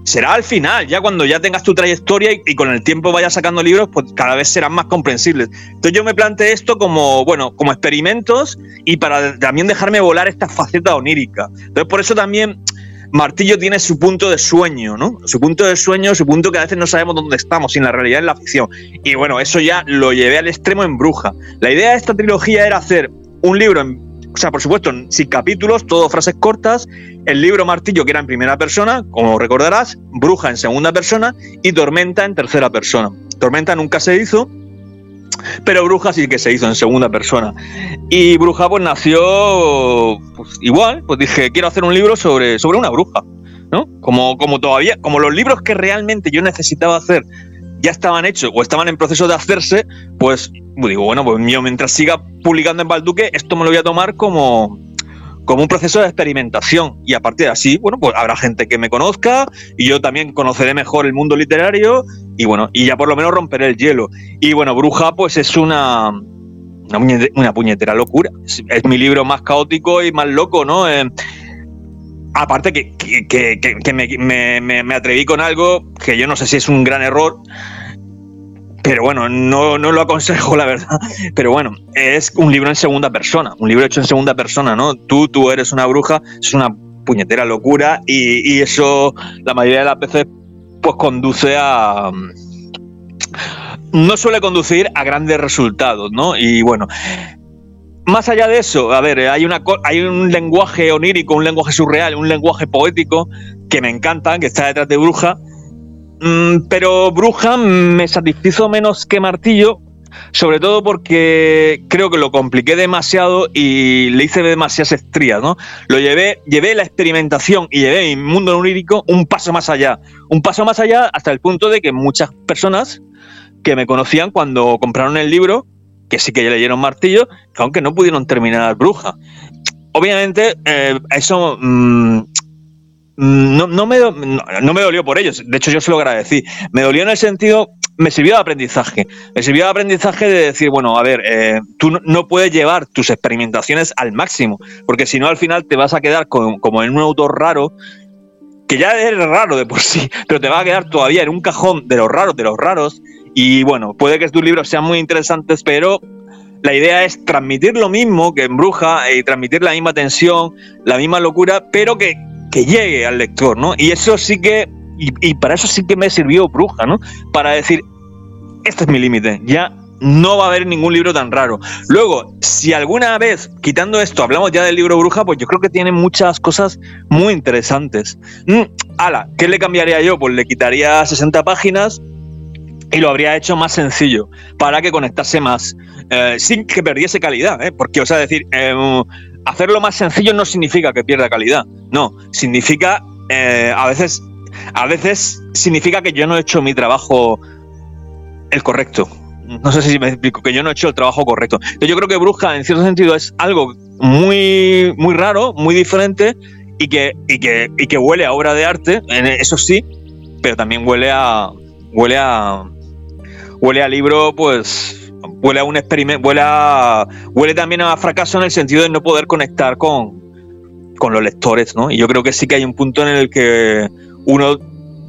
Será al final, ya cuando ya tengas tu trayectoria y, con el tiempo vayas sacando libros, pues cada vez serán más comprensibles. Entonces yo me planteé esto como, bueno, como experimentos y para también dejarme volar esta faceta onírica. Entonces por eso también Martillo tiene su punto de sueño, ¿no? Su punto de sueño, su punto que a veces no sabemos dónde estamos, sin la realidad en la ficción. Y bueno, eso ya lo llevé al extremo en Bruja. La idea de esta trilogía era hacer un libro en o sea, por supuesto, sin capítulos, todo frases cortas, el libro Martillo, que era en primera persona, como recordarás, Bruja en segunda persona y Tormenta en tercera persona. Tormenta nunca se hizo, Pero Bruja sí que se hizo en segunda persona. Y Bruja pues nació pues, igual, pues dije, quiero hacer un libro sobre, sobre una bruja, ¿no? Como, como todavía, como los libros que realmente yo necesitaba hacer ya estaban hechos o estaban en proceso de hacerse, pues digo, bueno, pues yo mientras siga publicando en Balduque, esto me lo voy a tomar como, como un proceso de experimentación. Y a partir de así, bueno, pues habrá gente que me conozca y yo también conoceré mejor el mundo literario y bueno, y ya por lo menos romperé el hielo. Y bueno, Bruja, pues es una, una, puñetera locura. Es, mi libro más caótico y más loco, ¿no? Eh, aparte que, que, me, me, atreví con algo que yo no sé si es un gran error, pero bueno, no, no lo aconsejo, la verdad. Pero bueno, es un libro en segunda persona, un libro hecho en segunda persona, ¿no? Tú, tú eres una bruja, es una puñetera locura y, eso la mayoría de las veces pues conduce a... No suele conducir a grandes resultados, ¿no? Y bueno, más allá de eso, a ver, hay, un lenguaje onírico, un lenguaje surreal, un lenguaje poético que me encanta, que está detrás de Bruja, Mm, pero Bruja me satisfizo menos que Martillo, sobre todo porque creo que lo compliqué demasiado y le hice demasiadas estrías, ¿no? Lo llevé, llevé la experimentación y llevé mi mundo onírico un paso más allá. Un paso más allá hasta el punto de que muchas personas que me conocían cuando compraron el libro, que sí que ya leyeron Martillo, aunque no pudieron terminar Bruja. Obviamente, eh, eso mm, no, no, me, no, me dolió por ellos, de hecho yo se lo agradecí. Me dolió en el sentido, me sirvió de aprendizaje. Me sirvió de aprendizaje de decir, bueno, a ver, eh, tú no puedes llevar tus experimentaciones al máximo, porque si no al final te vas a quedar como en un autor raro, que ya es raro de por sí, pero te va a quedar todavía en un cajón de los raros, de los raros. Y bueno, puede que tus libros sean muy interesantes, pero la idea es transmitir lo mismo que en Bruja y transmitir la misma tensión, la misma locura, pero que que llegue al lector, ¿no? Y eso sí que, y, para eso sí que me sirvió Bruja, ¿no? Para decir, este es mi límite, ya no va a haber ningún libro tan raro. Luego, si alguna vez, quitando esto, hablamos ya del libro Bruja, pues yo creo que tiene muchas cosas muy interesantes. Mm, ala, ¿qué le cambiaría yo? Pues le quitaría 60 páginas y lo habría hecho más sencillo para que conectase más, eh, sin que perdiese calidad, ¿eh? porque, o sea, decir, eh, hacerlo más sencillo no significa que pierda calidad, no, significa eh, a veces a veces significa que yo no he hecho mi trabajo el correcto. No sé si me explico, que yo no he hecho el trabajo correcto. Yo creo que Bruja, en cierto sentido, es algo muy, muy raro, muy diferente y que, y que, y que huele a obra de arte, eso sí, pero también huele a. huele a. huele a libro, pues huele a un experimento, huele, huele también a fracaso en el sentido de no poder conectar con, con los lectores, ¿no? Y yo creo que sí que hay un punto en el que uno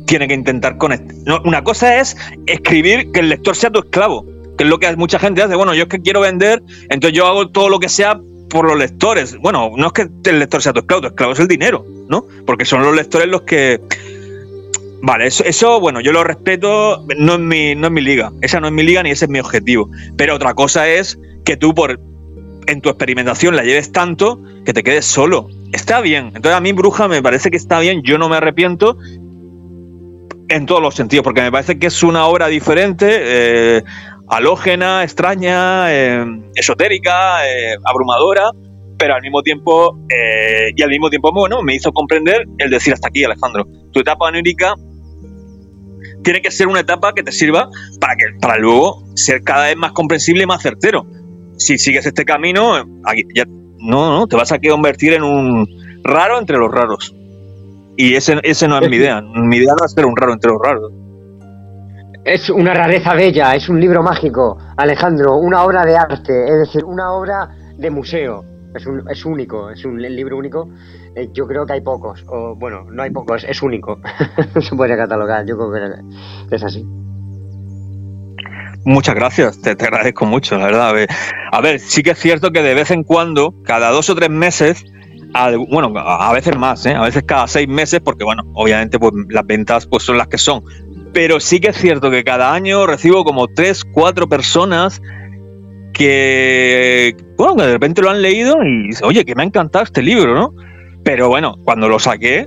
tiene que intentar conectar. una cosa es escribir que el lector sea tu esclavo, que es lo que mucha gente hace. Bueno, yo es que quiero vender, entonces yo hago todo lo que sea por los lectores. Bueno, no es que el lector sea tu esclavo, tu esclavo es el dinero, ¿no? Porque son los lectores los que Vale, eso, bueno, yo lo respeto, no es, mi, no es mi liga, esa no es mi liga ni ese es mi objetivo. Pero otra cosa es que tú por en tu experimentación la lleves tanto que te quedes solo. Está bien. Entonces a mí Bruja me parece que está bien, yo no me arrepiento en todos los sentidos, porque me parece que es una obra diferente, eh, halógena, extraña, eh, esotérica, eh, abrumadora, pero al mismo tiempo, y al mismo tiempo, bueno, me hizo comprender el decir hasta aquí, Alejandro. Tu etapa onírica tiene que ser una etapa que te sirva para que para luego ser cada vez más comprensible y más certero. Si sigues este camino, ya, no, no, te vas a convertir en un raro entre los raros. Y ese, ese no es mi idea. Mi idea no es ser un raro entre los raros. Es una rareza bella, es un libro mágico, Alejandro, una obra de arte, es decir, una obra de museo. Es, un, es único, es un libro único eh, yo creo que hay pocos, o bueno, no hay pocos, es único, se puede catalogar, yo creo que es así. Muchas gracias, te, agradezco mucho, la verdad. A ver, sí que es cierto que de vez en cuando, cada dos o tres meses, bueno, a veces más, ¿eh? a veces cada seis meses, porque bueno, obviamente pues, las ventas pues, son las que son. Pero sí que es cierto que cada año recibo como tres, cuatro personas que, bueno, que de repente lo han leído y dicen, oye, que me ha encantado este libro, ¿no? Pero bueno, cuando lo saqué,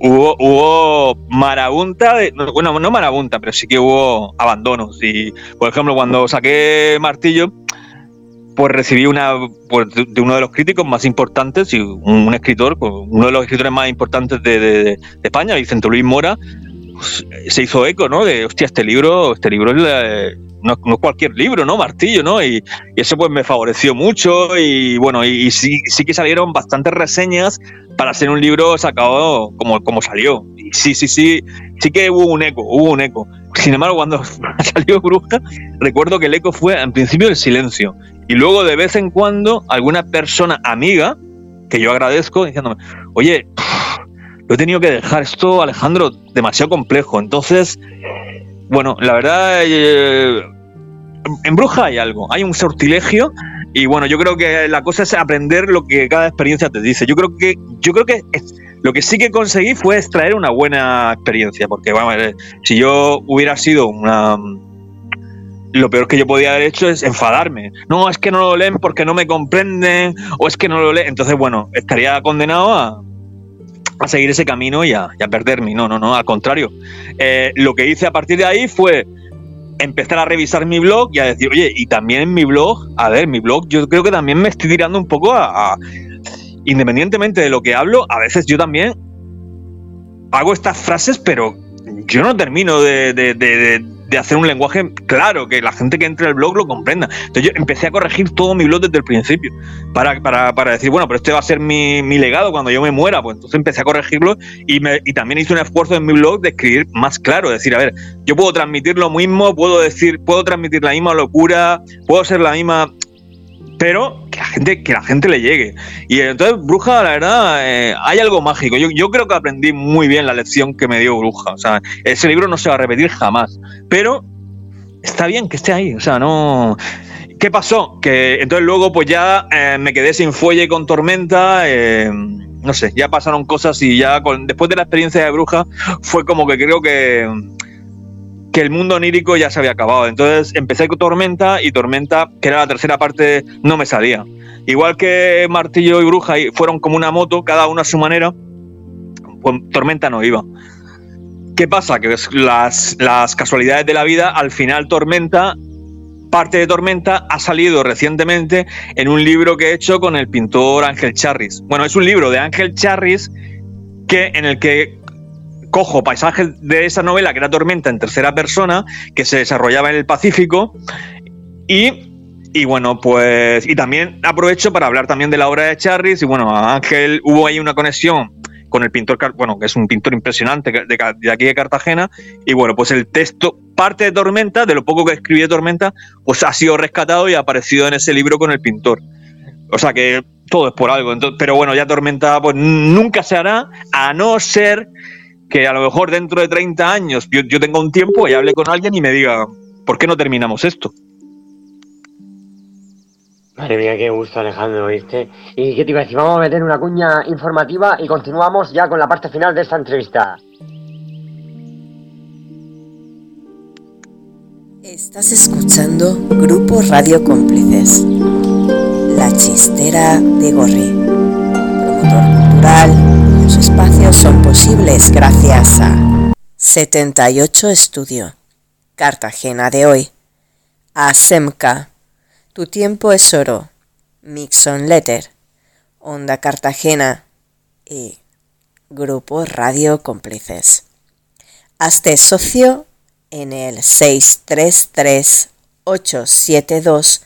hubo, hubo marabunta, de, bueno, no marabunta, pero sí que hubo abandonos. Y, por ejemplo, cuando saqué Martillo, pues recibí una pues, de uno de los críticos más importantes y un, escritor, pues, uno de los escritores más importantes de, España, Vicente Luis Mora, se hizo eco, ¿no? De, hostia, este libro, este libro es no, no, cualquier libro, ¿no? Martillo, ¿no? Y, eso pues me favoreció mucho y bueno, y, sí, sí que salieron bastantes reseñas para ser un libro sacado como, como salió. Y sí, sí, sí, sí que hubo un eco, hubo un eco. Sin embargo, cuando salió Bruja, recuerdo que el eco fue en principio el silencio. Y luego de vez en cuando alguna persona amiga, que yo agradezco, diciéndome, oye, lo he tenido que dejar esto, Alejandro, demasiado complejo. Entonces, bueno, la verdad, eh, en Bruja hay algo, hay un sortilegio y bueno, yo creo que la cosa es aprender lo que cada experiencia te dice. Yo creo que, yo creo que lo que sí que conseguí fue extraer una buena experiencia, porque bueno, eh, si yo hubiera sido una lo peor que yo podía haber hecho es enfadarme. No, es que no lo leen porque no me comprenden, o es que no lo leen. Entonces, bueno, estaría condenado a, a seguir ese camino y a, perderme. No, no, no, al contrario. Eh, lo que hice a partir de ahí fue empezar a revisar mi blog y a decir, oye, y también en mi blog, a ver, mi blog, yo creo que también me estoy tirando un poco a, independientemente de lo que hablo, a veces yo también hago estas frases, pero yo no termino de, de hacer un lenguaje claro, que la gente que entre al blog lo comprenda. Entonces yo empecé a corregir todo mi blog desde el principio, para, para, decir, bueno, pero este va a ser mi, legado cuando yo me muera, pues entonces empecé a corregirlo y, me, y también hice un esfuerzo en mi blog de escribir más claro, decir, a ver, yo puedo transmitir lo mismo, puedo decir, puedo transmitir la misma locura, puedo ser la misma pero que la gente, que la gente le llegue. Y entonces, Bruja, la verdad, eh, hay algo mágico. Yo, yo, creo que aprendí muy bien la lección que me dio Bruja. O sea, ese libro no se va a repetir jamás. Pero está bien que esté ahí. O sea, no. ¿Qué pasó? Que entonces luego, pues ya eh, me quedé sin fuelle con Tormenta. Eh, no sé, ya pasaron cosas y ya después de la experiencia de Bruja, fue como que creo que que el mundo onírico ya se había acabado. Entonces empecé con Tormenta y Tormenta, que era la tercera parte, no me salía. Igual que Martillo y Bruja fueron como una moto, cada uno a su manera, pues Tormenta no iba. ¿Qué pasa? Que las, las casualidades de la vida, al final Tormenta, parte de Tormenta, ha salido recientemente en un libro que he hecho con el pintor Ángel Charris. Bueno, es un libro de Ángel Charris que, en el que cojo paisajes de esa novela, que era Tormenta, en tercera persona, que se desarrollaba en el Pacífico, y, bueno, pues. Y también aprovecho para hablar también de la obra de Charris. Y bueno, Ángel, hubo ahí una conexión con el pintor, bueno, que es un pintor impresionante de, aquí de Cartagena. Y bueno, pues el texto, parte de Tormenta, de lo poco que escribí de Tormenta, pues ha sido rescatado y ha aparecido en ese libro con el pintor. O sea que todo es por algo. pero bueno, ya Tormenta pues nunca se hará, a no ser que a lo mejor dentro de 30 años yo, yo tenga un tiempo y hable con alguien y me diga, ¿por qué no terminamos esto? Madre mía, qué gusto, Alejandro, ¿viste? Y qué te iba a decir, vamos a meter una cuña informativa y continuamos ya con la parte final de esta entrevista. Estás escuchando Grupo Radio Cómplices, La Chistera de Gorri, promotor cultural los espacios son posibles gracias a 78 Estudio, Cartagena de hoy, a Tu tiempo es oro, Mixon Letter, Onda Cartagena y Grupo Radio Cómplices. Hazte socio en el 633 872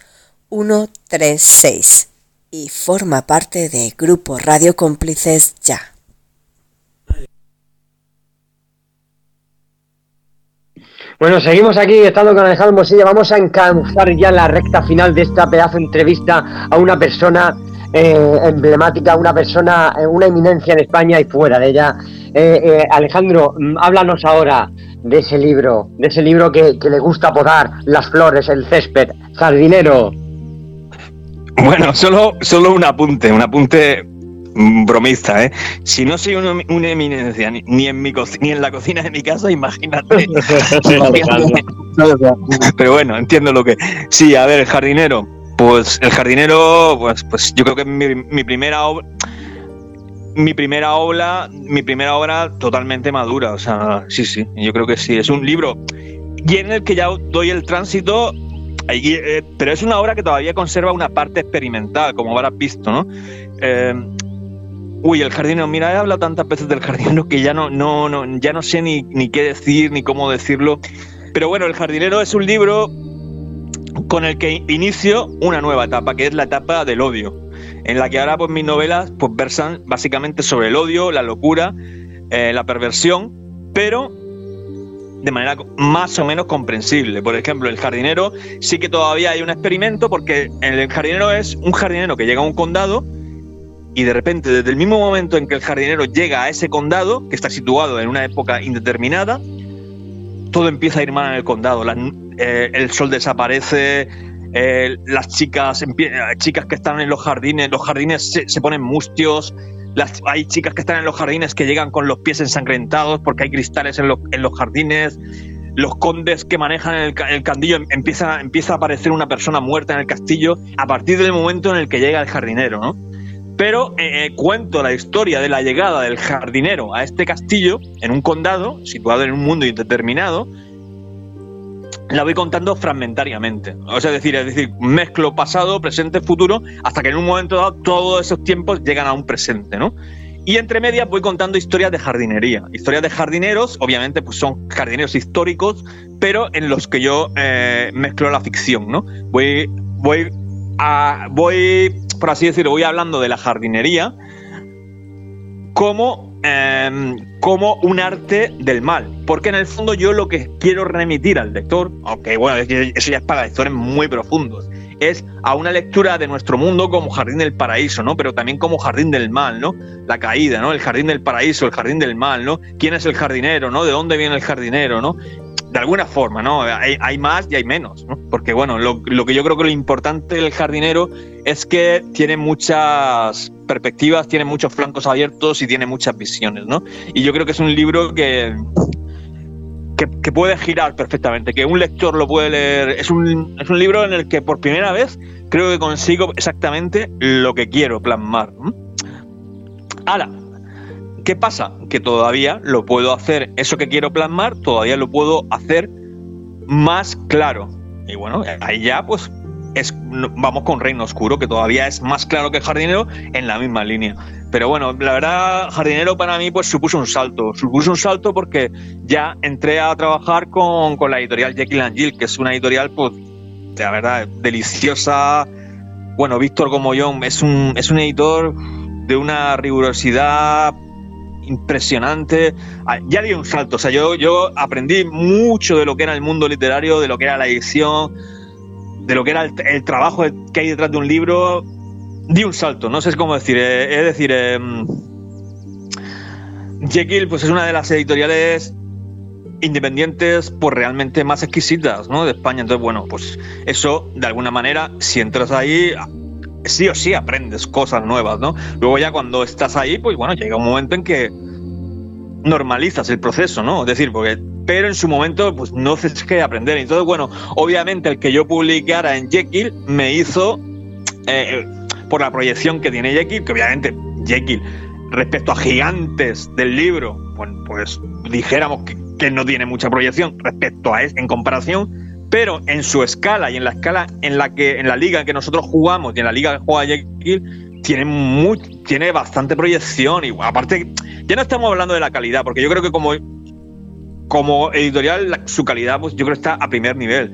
136 y forma parte de Grupo Radio Cómplices ya. Bueno, seguimos aquí estando con Alejandro Mosilla. Vamos a encauzar ya la recta final de esta pedazo de entrevista a una persona eh, emblemática, una persona, eh, una eminencia en España y fuera de ella. Eh, Alejandro, mm, háblanos ahora de ese libro, de ese libro que, le gusta podar las flores, el césped, jardinero. Bueno, solo, solo un apunte, un apunte bromista, ¿eh? Si no soy una, eminencia ni, en mi ni en la cocina de mi casa, imagínate. Pero bueno, entiendo lo que. Sí, a ver, el jardinero. Pues el jardinero, pues, pues yo creo que mi, mi primera obra. mi primera obra, mi primera obra totalmente madura. O sea, sí, sí, yo creo que sí. Es un libro y en el que ya doy el tránsito, eh, pero es una obra que todavía conserva una parte experimental, como habrás visto, ¿no? Eh, uy, el jardinero, mira, he hablado tantas veces del jardinero que ya no, no, no, ya no sé ni, qué decir, ni cómo decirlo. Pero bueno, El jardinero es un libro con el que inicio una nueva etapa, que es la etapa del odio, en la que ahora pues mis novelas pues versan básicamente sobre el odio, la locura, eh, la perversión, pero de manera más o menos comprensible. Por ejemplo, el jardinero sí que todavía hay un experimento porque el jardinero es un jardinero que llega a un condado y de repente desde el mismo momento en que el jardinero llega a ese condado, que está situado en una época indeterminada, todo empieza a ir mal en el condado. Eh, el sol desaparece, eh, las chicas, chicas que están en los jardines, los jardines se, ponen mustios, hay chicas que están en los jardines que llegan con los pies ensangrentados porque hay cristales en, los jardines, los condes que manejan el, el candillo em, empieza, empieza a aparecer una persona muerta en el castillo a partir del momento en el que llega el jardinero, ¿no? Pero cuento la historia de la llegada del jardinero a este castillo en un condado situado en un mundo indeterminado la voy contando fragmentariamente. O sea, es decir, es decir, mezclo pasado, presente, futuro, hasta que en un momento dado todos esos tiempos llegan a un presente, ¿no? Y entre medias voy contando historias de jardinería. Historias de jardineros, obviamente, pues son jardineros históricos, pero en los que yo eh, mezclo la ficción, ¿no? Voy, voy, a, voy, por así decirlo, voy hablando de la jardinería como Em, como un arte del mal. Porque en el fondo yo lo que quiero remitir al lector, aunque bueno, eso ya es para lectores muy profundos, es a una lectura de nuestro mundo como jardín del paraíso, ¿no? Pero también como jardín del mal, ¿no? La caída, ¿no? El jardín del paraíso, el jardín del mal, ¿no? ¿Quién es el jardinero, ¿no? ¿De dónde viene el jardinero, ¿no? De alguna forma, ¿no? Hay, más y hay menos, ¿no? Porque, bueno, lo, que yo creo que lo importante del jardinero es que tiene muchas perspectivas, tiene muchos flancos abiertos y tiene muchas visiones, ¿no? Y yo creo que es un libro que, que, puede girar perfectamente, que un lector lo puede leer. Es un, es un libro en el que por primera vez creo que consigo exactamente lo que quiero plasmar. Ahora, ¿Qué pasa? Que todavía lo puedo hacer, eso que quiero plasmar, todavía lo puedo hacer más claro. Y bueno, ahí ya pues es, vamos con Reino Oscuro, que todavía es más claro que Jardinero en la misma línea. Pero bueno, la verdad, Jardinero para mí pues supuso un salto. Supuso un salto porque ya entré a trabajar con, con la editorial Jekyll and Jill, que es una editorial pues, la verdad, deliciosa. Bueno, Víctor yo es un, es un editor de una rigurosidad impresionante. Ah, ya di un salto, o sea, yo, yo aprendí mucho de lo que era el mundo literario, de lo que era la edición, de lo que era el, trabajo que hay detrás de un libro. Di un salto, no sé cómo decir. Eh, es decir, eh, Jekyll pues es una de las editoriales independientes pues realmente más exquisitas ¿no? de España. Entonces, bueno, pues eso de alguna manera, si entras ahí, sí o sí aprendes cosas nuevas, ¿no? Luego ya cuando estás ahí, pues bueno, llega un momento en que normalizas el proceso, ¿no? Es decir, porque pero en su momento pues no sé qué aprender. Entonces, bueno, obviamente el que yo publicara en Jekyll me hizo eh, por la proyección que tiene Jekyll, que obviamente Jekyll respecto a gigantes del libro, bueno, pues dijéramos que, no tiene mucha proyección respecto a en comparación, pero en su escala y en la escala en la que en la liga que nosotros jugamos y en la liga que juega Jekyll tiene muy, tiene bastante proyección y aparte ya no estamos hablando de la calidad porque yo creo que como como editorial su calidad pues yo creo que está a primer nivel.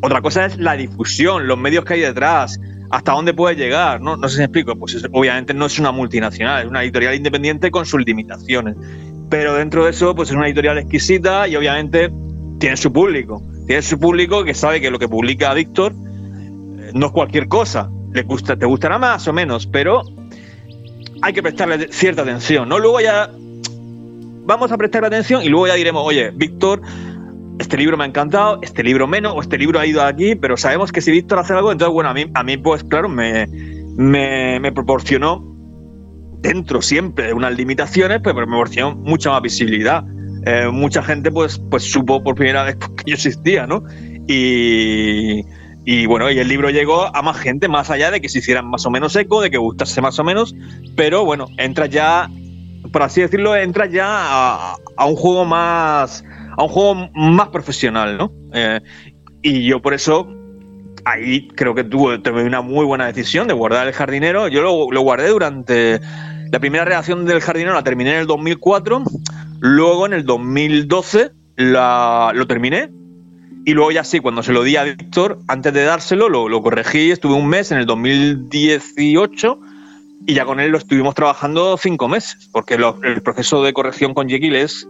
Otra cosa es la difusión los medios que hay detrás hasta dónde puede llegar no, no sé si me explico pues obviamente no es una multinacional es una editorial independiente con sus limitaciones. Pero dentro de eso pues es una editorial exquisita y obviamente tiene su público tiene su público que sabe que lo que publica Víctor eh, no es cualquier cosa. Le gusta, te gustará más o menos, pero hay que prestarle cierta atención, ¿no? Luego ya vamos a prestar atención y luego ya diremos, oye, Víctor, este libro me ha encantado, este libro menos, o este libro ha ido aquí, pero sabemos que si Víctor hace algo, entonces, bueno, a mí, a mí pues claro, me, me, proporcionó, dentro siempre de unas limitaciones, pues me proporcionó mucha más visibilidad. Eh, mucha gente pues, pues supo por primera vez que yo existía, ¿no? Y, y bueno, y el libro llegó a más gente, más allá de que se hicieran más o menos eco, de que gustase más o menos, pero bueno, entra ya por así decirlo, entras ya a, un juego más, a un juego más profesional, ¿no? Eh, y yo por eso ahí creo que tuve, una muy buena decisión de guardar el jardinero. Yo lo, guardé durante la primera redacción del jardinero, la terminé en el 2004, luego en el 2012 lo terminé y luego ya sí, cuando se lo di a Víctor, antes de dárselo, lo, corregí, estuve un mes en el 2018 y ya con él lo estuvimos trabajando cinco meses, porque el proceso de corrección con Jekyll es,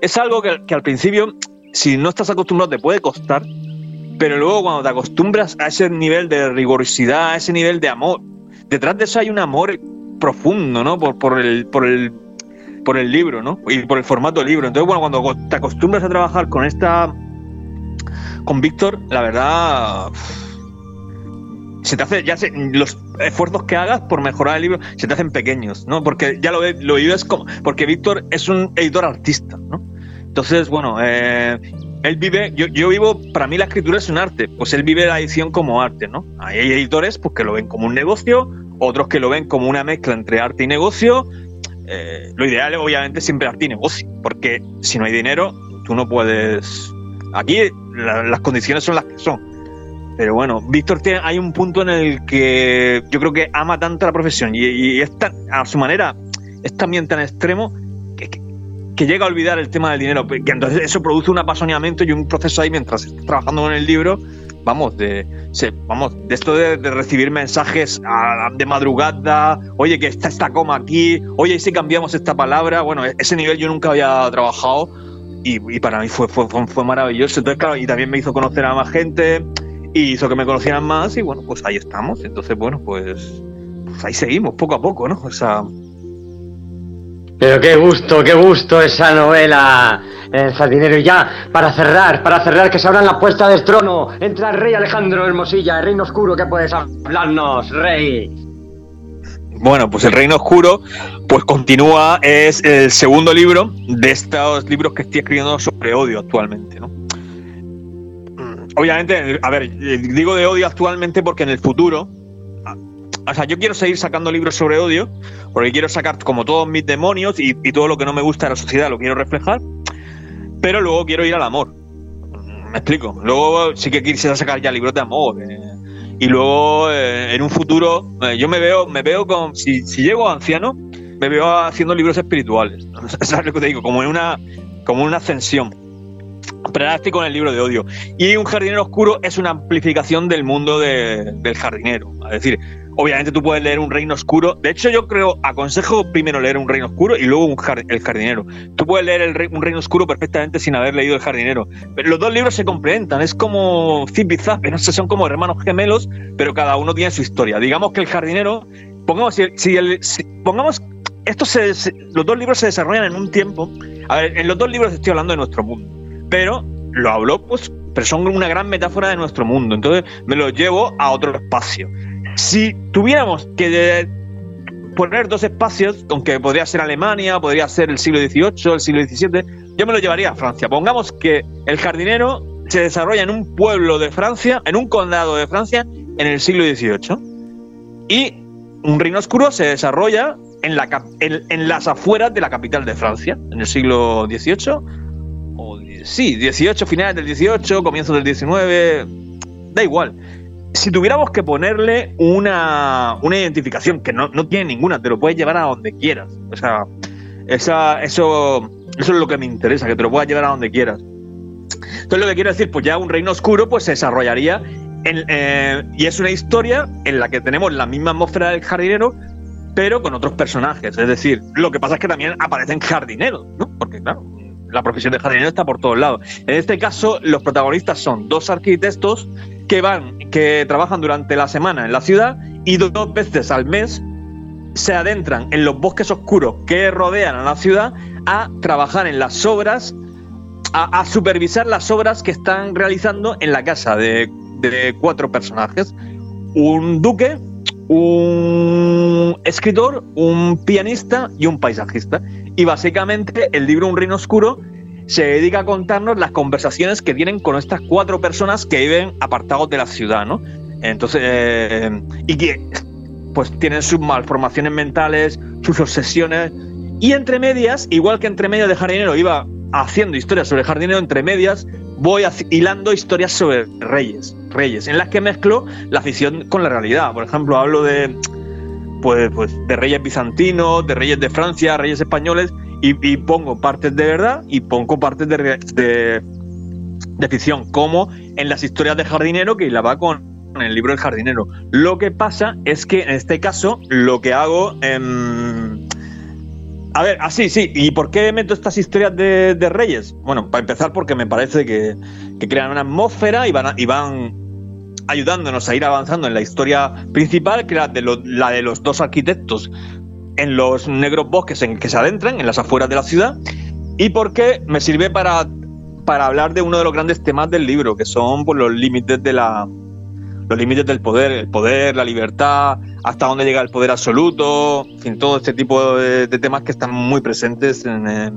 es algo que, al principio, si no estás acostumbrado, te puede costar, pero luego cuando te acostumbras a ese nivel de rigorosidad, a ese nivel de amor, detrás de eso hay un amor profundo, ¿no? Por, el, por, el, por el libro, ¿no? Y por el formato libro. Entonces, bueno, cuando te acostumbras a trabajar con esta con Víctor, la verdad, se te hace, ya los esfuerzos que hagas por mejorar el libro se te hacen pequeños, ¿no? Porque ya lo, lo vives como, porque Víctor es un editor artista, ¿no? Entonces, bueno, eh, él vive, yo, yo, vivo, para mí la escritura es un arte, pues él vive la edición como arte, ¿no? Hay editores pues, que lo ven como un negocio, otros que lo ven como una mezcla entre arte y negocio. Eh, lo ideal, obviamente, siempre arte y negocio, porque si no hay dinero, tú no puedes Aquí las condiciones son las que son. Pero bueno, Víctor hay un punto en el que yo creo que ama tanto la profesión y, a su manera es también tan extremo que, llega a olvidar el tema del dinero. Que entonces eso produce un apasionamiento y un proceso ahí mientras trabajando con el libro. Vamos, de, vamos, de esto de, recibir mensajes de madrugada, oye, que está esta coma aquí, oye, ¿y si cambiamos esta palabra? Bueno, ese nivel yo nunca había trabajado y, para mí fue, fue, fue, maravilloso. Entonces, claro, y también me hizo conocer a más gente y hizo que me conocieran más y bueno, pues ahí estamos. Entonces, bueno, pues, pues ahí seguimos, poco a poco, ¿no? O sea... Pero qué gusto, qué gusto esa novela, el jardinero. Y ya, para cerrar, para cerrar, que se abran las puertas del trono. Entra el rey Alejandro Hermosilla, el reino oscuro, ¿qué puedes hablarnos, rey? Bueno, pues El Reino Oscuro, pues continúa, es el segundo libro de estos libros que estoy escribiendo sobre odio actualmente, ¿no? Mm, obviamente, a ver, digo de odio actualmente porque en el futuro, o sea, yo quiero seguir sacando libros sobre odio, porque quiero sacar como todos mis demonios y, todo lo que no me gusta de la sociedad lo quiero reflejar, pero luego quiero ir al amor. Me explico. Luego sí que quisiera sacar ya libros de amor, y luego eh, en un futuro eh, yo me veo me veo con si, llego anciano me veo haciendo libros espirituales sabes lo que te digo como en una como una ascensión estoy con el libro de odio y un jardinero oscuro es una amplificación del mundo del jardinero es decir Obviamente tú puedes leer un reino oscuro. De hecho, yo creo, aconsejo primero leer un reino oscuro y luego un el jardinero. Tú puedes leer un reino oscuro perfectamente sin haber leído el jardinero. Pero los dos libros se complementan. Es como Zip y no sé, son como hermanos gemelos, pero cada uno tiene su historia. Digamos que el jardinero, pongamos, si, el, pongamos, estos los dos libros se desarrollan en un tiempo. A ver, en los dos libros estoy hablando de nuestro mundo, pero lo hablo, pues, pero son una gran metáfora de nuestro mundo. Entonces me lo llevo a otro espacio. Si tuviéramos que poner dos espacios, aunque podría ser Alemania, podría ser el siglo XVIII, el siglo XVII, yo me lo llevaría a Francia. Pongamos que el jardinero se desarrolla en un pueblo de Francia, en un condado de Francia, en el siglo XVIII. Y un reino oscuro se desarrolla en, la, en, las afueras de la capital de Francia, en el siglo XVIII. O, sí, XVIII, finales del XVIII, comienzos del XIX, da igual si tuviéramos que ponerle una, identificación, que no, tiene ninguna, te lo puedes llevar a donde quieras. O sea, eso, eso es lo que me interesa, que te lo puedas llevar a donde quieras. Entonces lo que quiero decir, pues ya un reino oscuro pues se desarrollaría eh, y es una historia en la que tenemos la misma atmósfera del jardinero, pero con otros personajes. Es decir, lo que pasa es que también aparecen jardineros, ¿no? Porque claro, la profesión de jardinero está por todos lados. En este caso, los protagonistas son dos arquitectos que van, que trabajan durante la semana en la ciudad y dos veces al mes se adentran en los bosques oscuros que rodean a la ciudad a trabajar en las obras, a, supervisar las obras que están realizando en la casa de, de cuatro personajes. Un duque, un escritor, un pianista y un paisajista. Y básicamente el libro Un reino oscuro se dedica a contarnos las conversaciones que tienen con estas cuatro personas que viven apartados de la ciudad, ¿no? Entonces, eh, y que pues tienen sus malformaciones mentales, sus obsesiones, Y entre medias, igual que entre medias de jardinero iba haciendo historias sobre jardinero, entre medias voy hilando historias sobre reyes, reyes, en las que mezclo la ficción con la realidad. Por ejemplo, hablo de pues, pues de reyes bizantinos, de reyes de Francia, reyes españoles, y, pongo partes de verdad y pongo partes de, de, ficción, como en las historias de jardinero que va con el libro del jardinero. Lo que pasa es que en este caso lo que hago... en a ver, así, sí. ¿Y por qué meto estas historias de, reyes? Bueno, para empezar porque me parece que, crean una atmósfera y van, y van ayudándonos a ir avanzando en la historia principal, que era de la de los dos arquitectos en los negros bosques en que se adentran, en las afueras de la ciudad, y porque me sirve para, para hablar de uno de los grandes temas del libro, que son pues, los límites de la, los límites del poder, el poder, la libertad, hasta dónde llega el poder absoluto, en fin, todo este tipo de, temas que están muy presentes eh,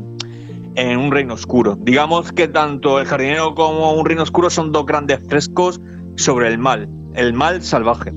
en, un reino oscuro. Digamos que tanto el jardinero como un reino oscuro son dos grandes frescos sobre el mal, el mal salvaje.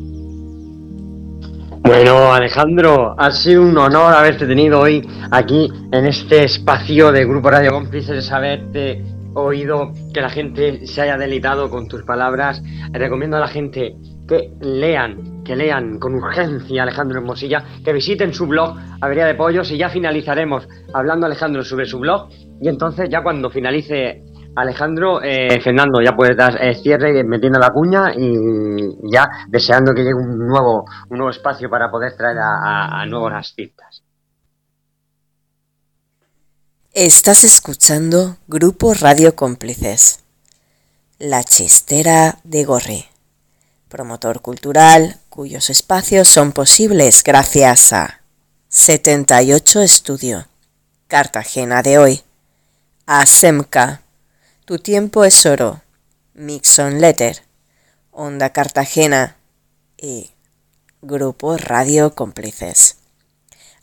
Bueno, Alejandro, ha sido un honor haberte tenido hoy aquí en este espacio de Grupo Radio Cómplices, saberte oído que la gente se haya delitado con tus palabras. Recomiendo a la gente que lean, que lean con urgencia Alejandro Hermosilla, que visiten su blog Avería de Pollos y ya finalizaremos hablando Alejandro sobre su blog. Y entonces ya cuando finalice Alejandro, eh, Fernando, ya puedes dar eh, cierre metiendo la cuña y ya deseando que llegue un nuevo, un nuevo espacio para poder traer a, a nuevos artistas. Estás escuchando Grupo Radio Cómplices, La Chistera de Gorri, promotor cultural cuyos espacios son posibles gracias a 78 Estudio, Cartagena de hoy, ASEMCA, Tu tiempo es oro, Mixon Letter, Onda Cartagena y Grupo Radio Cómplices.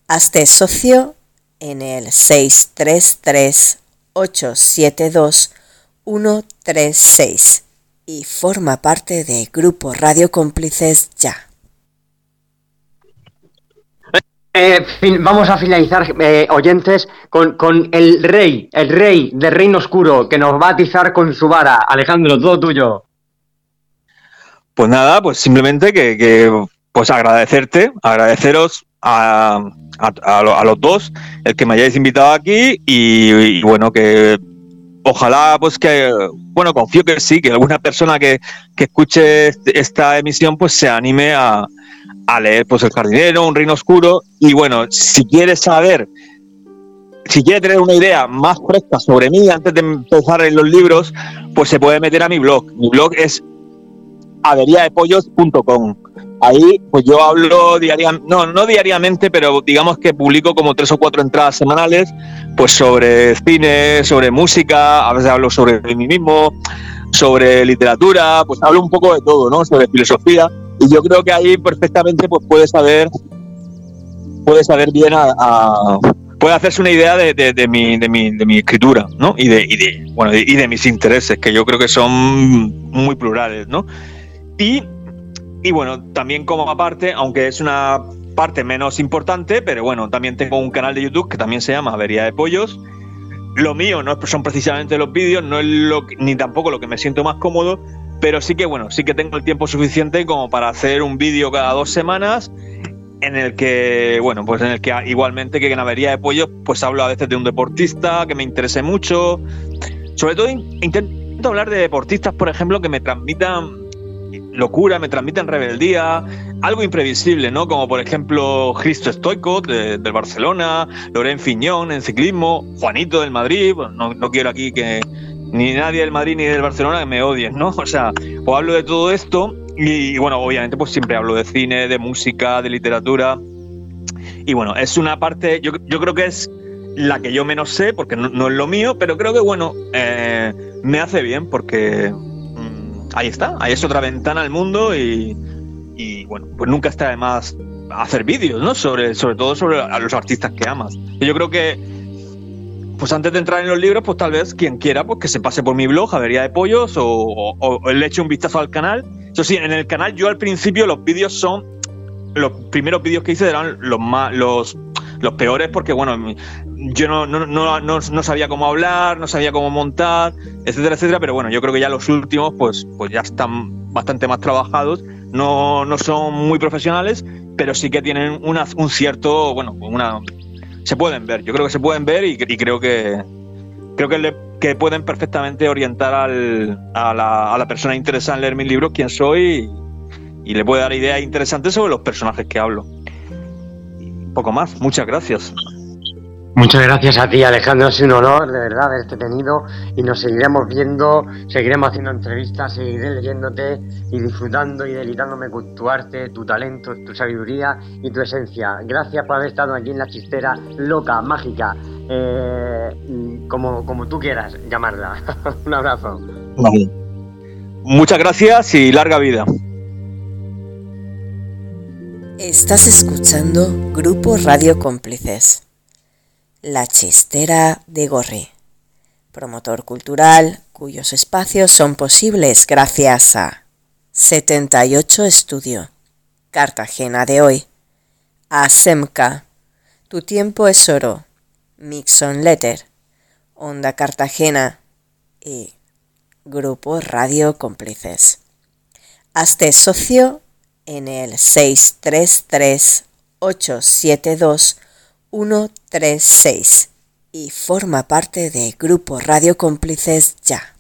Hazte socio en el 633-872-136 y forma parte de Grupo Radio Cómplices Ya. Eh, vamos a finalizar, eh, oyentes, con, el rey, el rey del reino oscuro, que nos va a atizar con su vara. Alejandro, todo tuyo. Pues nada, pues simplemente que pues agradecerte, agradeceros a, los dos el que me hayáis invitado aquí y, bueno, que ojalá, pues que, bueno, confío que sí, que alguna persona que, escuche este, esta emisión pues se anime a, leer pues El jardinero, Un reino oscuro y bueno, si quieres saber, si quiere tener una idea más fresca sobre mí antes de empezar en los libros, pues se puede meter a mi blog. Mi blog es averiadepollos.com Ahí, pues yo hablo diariamente, no, no diariamente, pero digamos que publico como tres o cuatro entradas semanales, pues sobre cine, sobre música, a veces hablo sobre mí mismo, sobre literatura, pues hablo un poco de todo, ¿no? Sobre filosofía. Y yo creo que ahí perfectamente pues puede saber, puede saber bien a, puede hacerse una idea de, mi, de, mi, de mi escritura, ¿no? Y de, y de, bueno, y de mis intereses, que yo creo que son muy plurales, ¿no? Y y bueno, también como aparte, aunque es una parte menos importante, pero bueno, también tengo un canal de YouTube que también se llama Avería de Pollos. Lo mío no son precisamente los vídeos, no es lo, ni tampoco lo que me siento más cómodo, pero sí que bueno, sí que tengo el tiempo suficiente como para hacer un vídeo cada dos semanas en el que, bueno, pues en el que igualmente que en Avería de Pollos, pues hablo a veces de un deportista que me interese mucho. Sobre todo intento hablar de deportistas, por ejemplo, que me transmitan locura, me transmiten rebeldía, algo imprevisible, ¿no? Como por ejemplo Cristo Stoico del Barcelona, Loren Fiñón en ciclismo, Juanito del Madrid, no, no, quiero aquí que ni nadie del Madrid ni del Barcelona me odien, ¿no? O sea, pues hablo de todo esto y, bueno, obviamente pues siempre hablo de cine, de música, de literatura y bueno, es una parte, yo, yo creo que es la que yo menos sé porque no, es lo mío, pero creo que bueno, eh, me hace bien porque ahí está, ahí es otra ventana al mundo y, bueno, pues nunca está de más hacer vídeos, ¿no? Sobre, sobre todo sobre a los artistas que amas. yo creo que, pues antes de entrar en los libros, pues tal vez quien quiera, pues que se pase por mi blog, Avería de Pollos, o, o, le eche un vistazo al canal. Eso sí, en el canal yo al principio los vídeos son, los primeros vídeos que hice eran los más, los Los peores porque, bueno, yo no, no, no, no, sabía cómo hablar, no sabía cómo montar, etcétera, etcétera, pero bueno, yo creo que ya los últimos pues, pues ya están bastante más trabajados, no, no son muy profesionales, pero sí que tienen una, un cierto, bueno, una... Se pueden ver, yo creo que se pueden ver y, creo que creo que, que pueden perfectamente orientar al, a, la, persona interesada en leer mis libros quién soy y le puede dar ideas interesantes sobre los personajes que hablo. Poco más, muchas gracias. Muchas gracias a ti, Alejandro. Es un honor, de verdad, haberte tenido y nos seguiremos viendo, seguiremos haciendo entrevistas, seguiré leyéndote y disfrutando y deleitándome con tu arte, tu talento, tu sabiduría y tu esencia. Gracias por haber estado aquí en la chistera loca, mágica, eh, como, como tú quieras llamarla. un abrazo. Muchas gracias y larga vida. Estás escuchando Grupo Radio Cómplices, La Chistera de Gorri, promotor cultural cuyos espacios son posibles gracias a 78 Estudio, Cartagena de hoy, ASEMCA, Tu tiempo es oro, Mixon Letter, Onda Cartagena y Grupo Radio Cómplices. Hazte socio en el 633-872-136 y forma parte de Grupo Radio Cómplices Ya.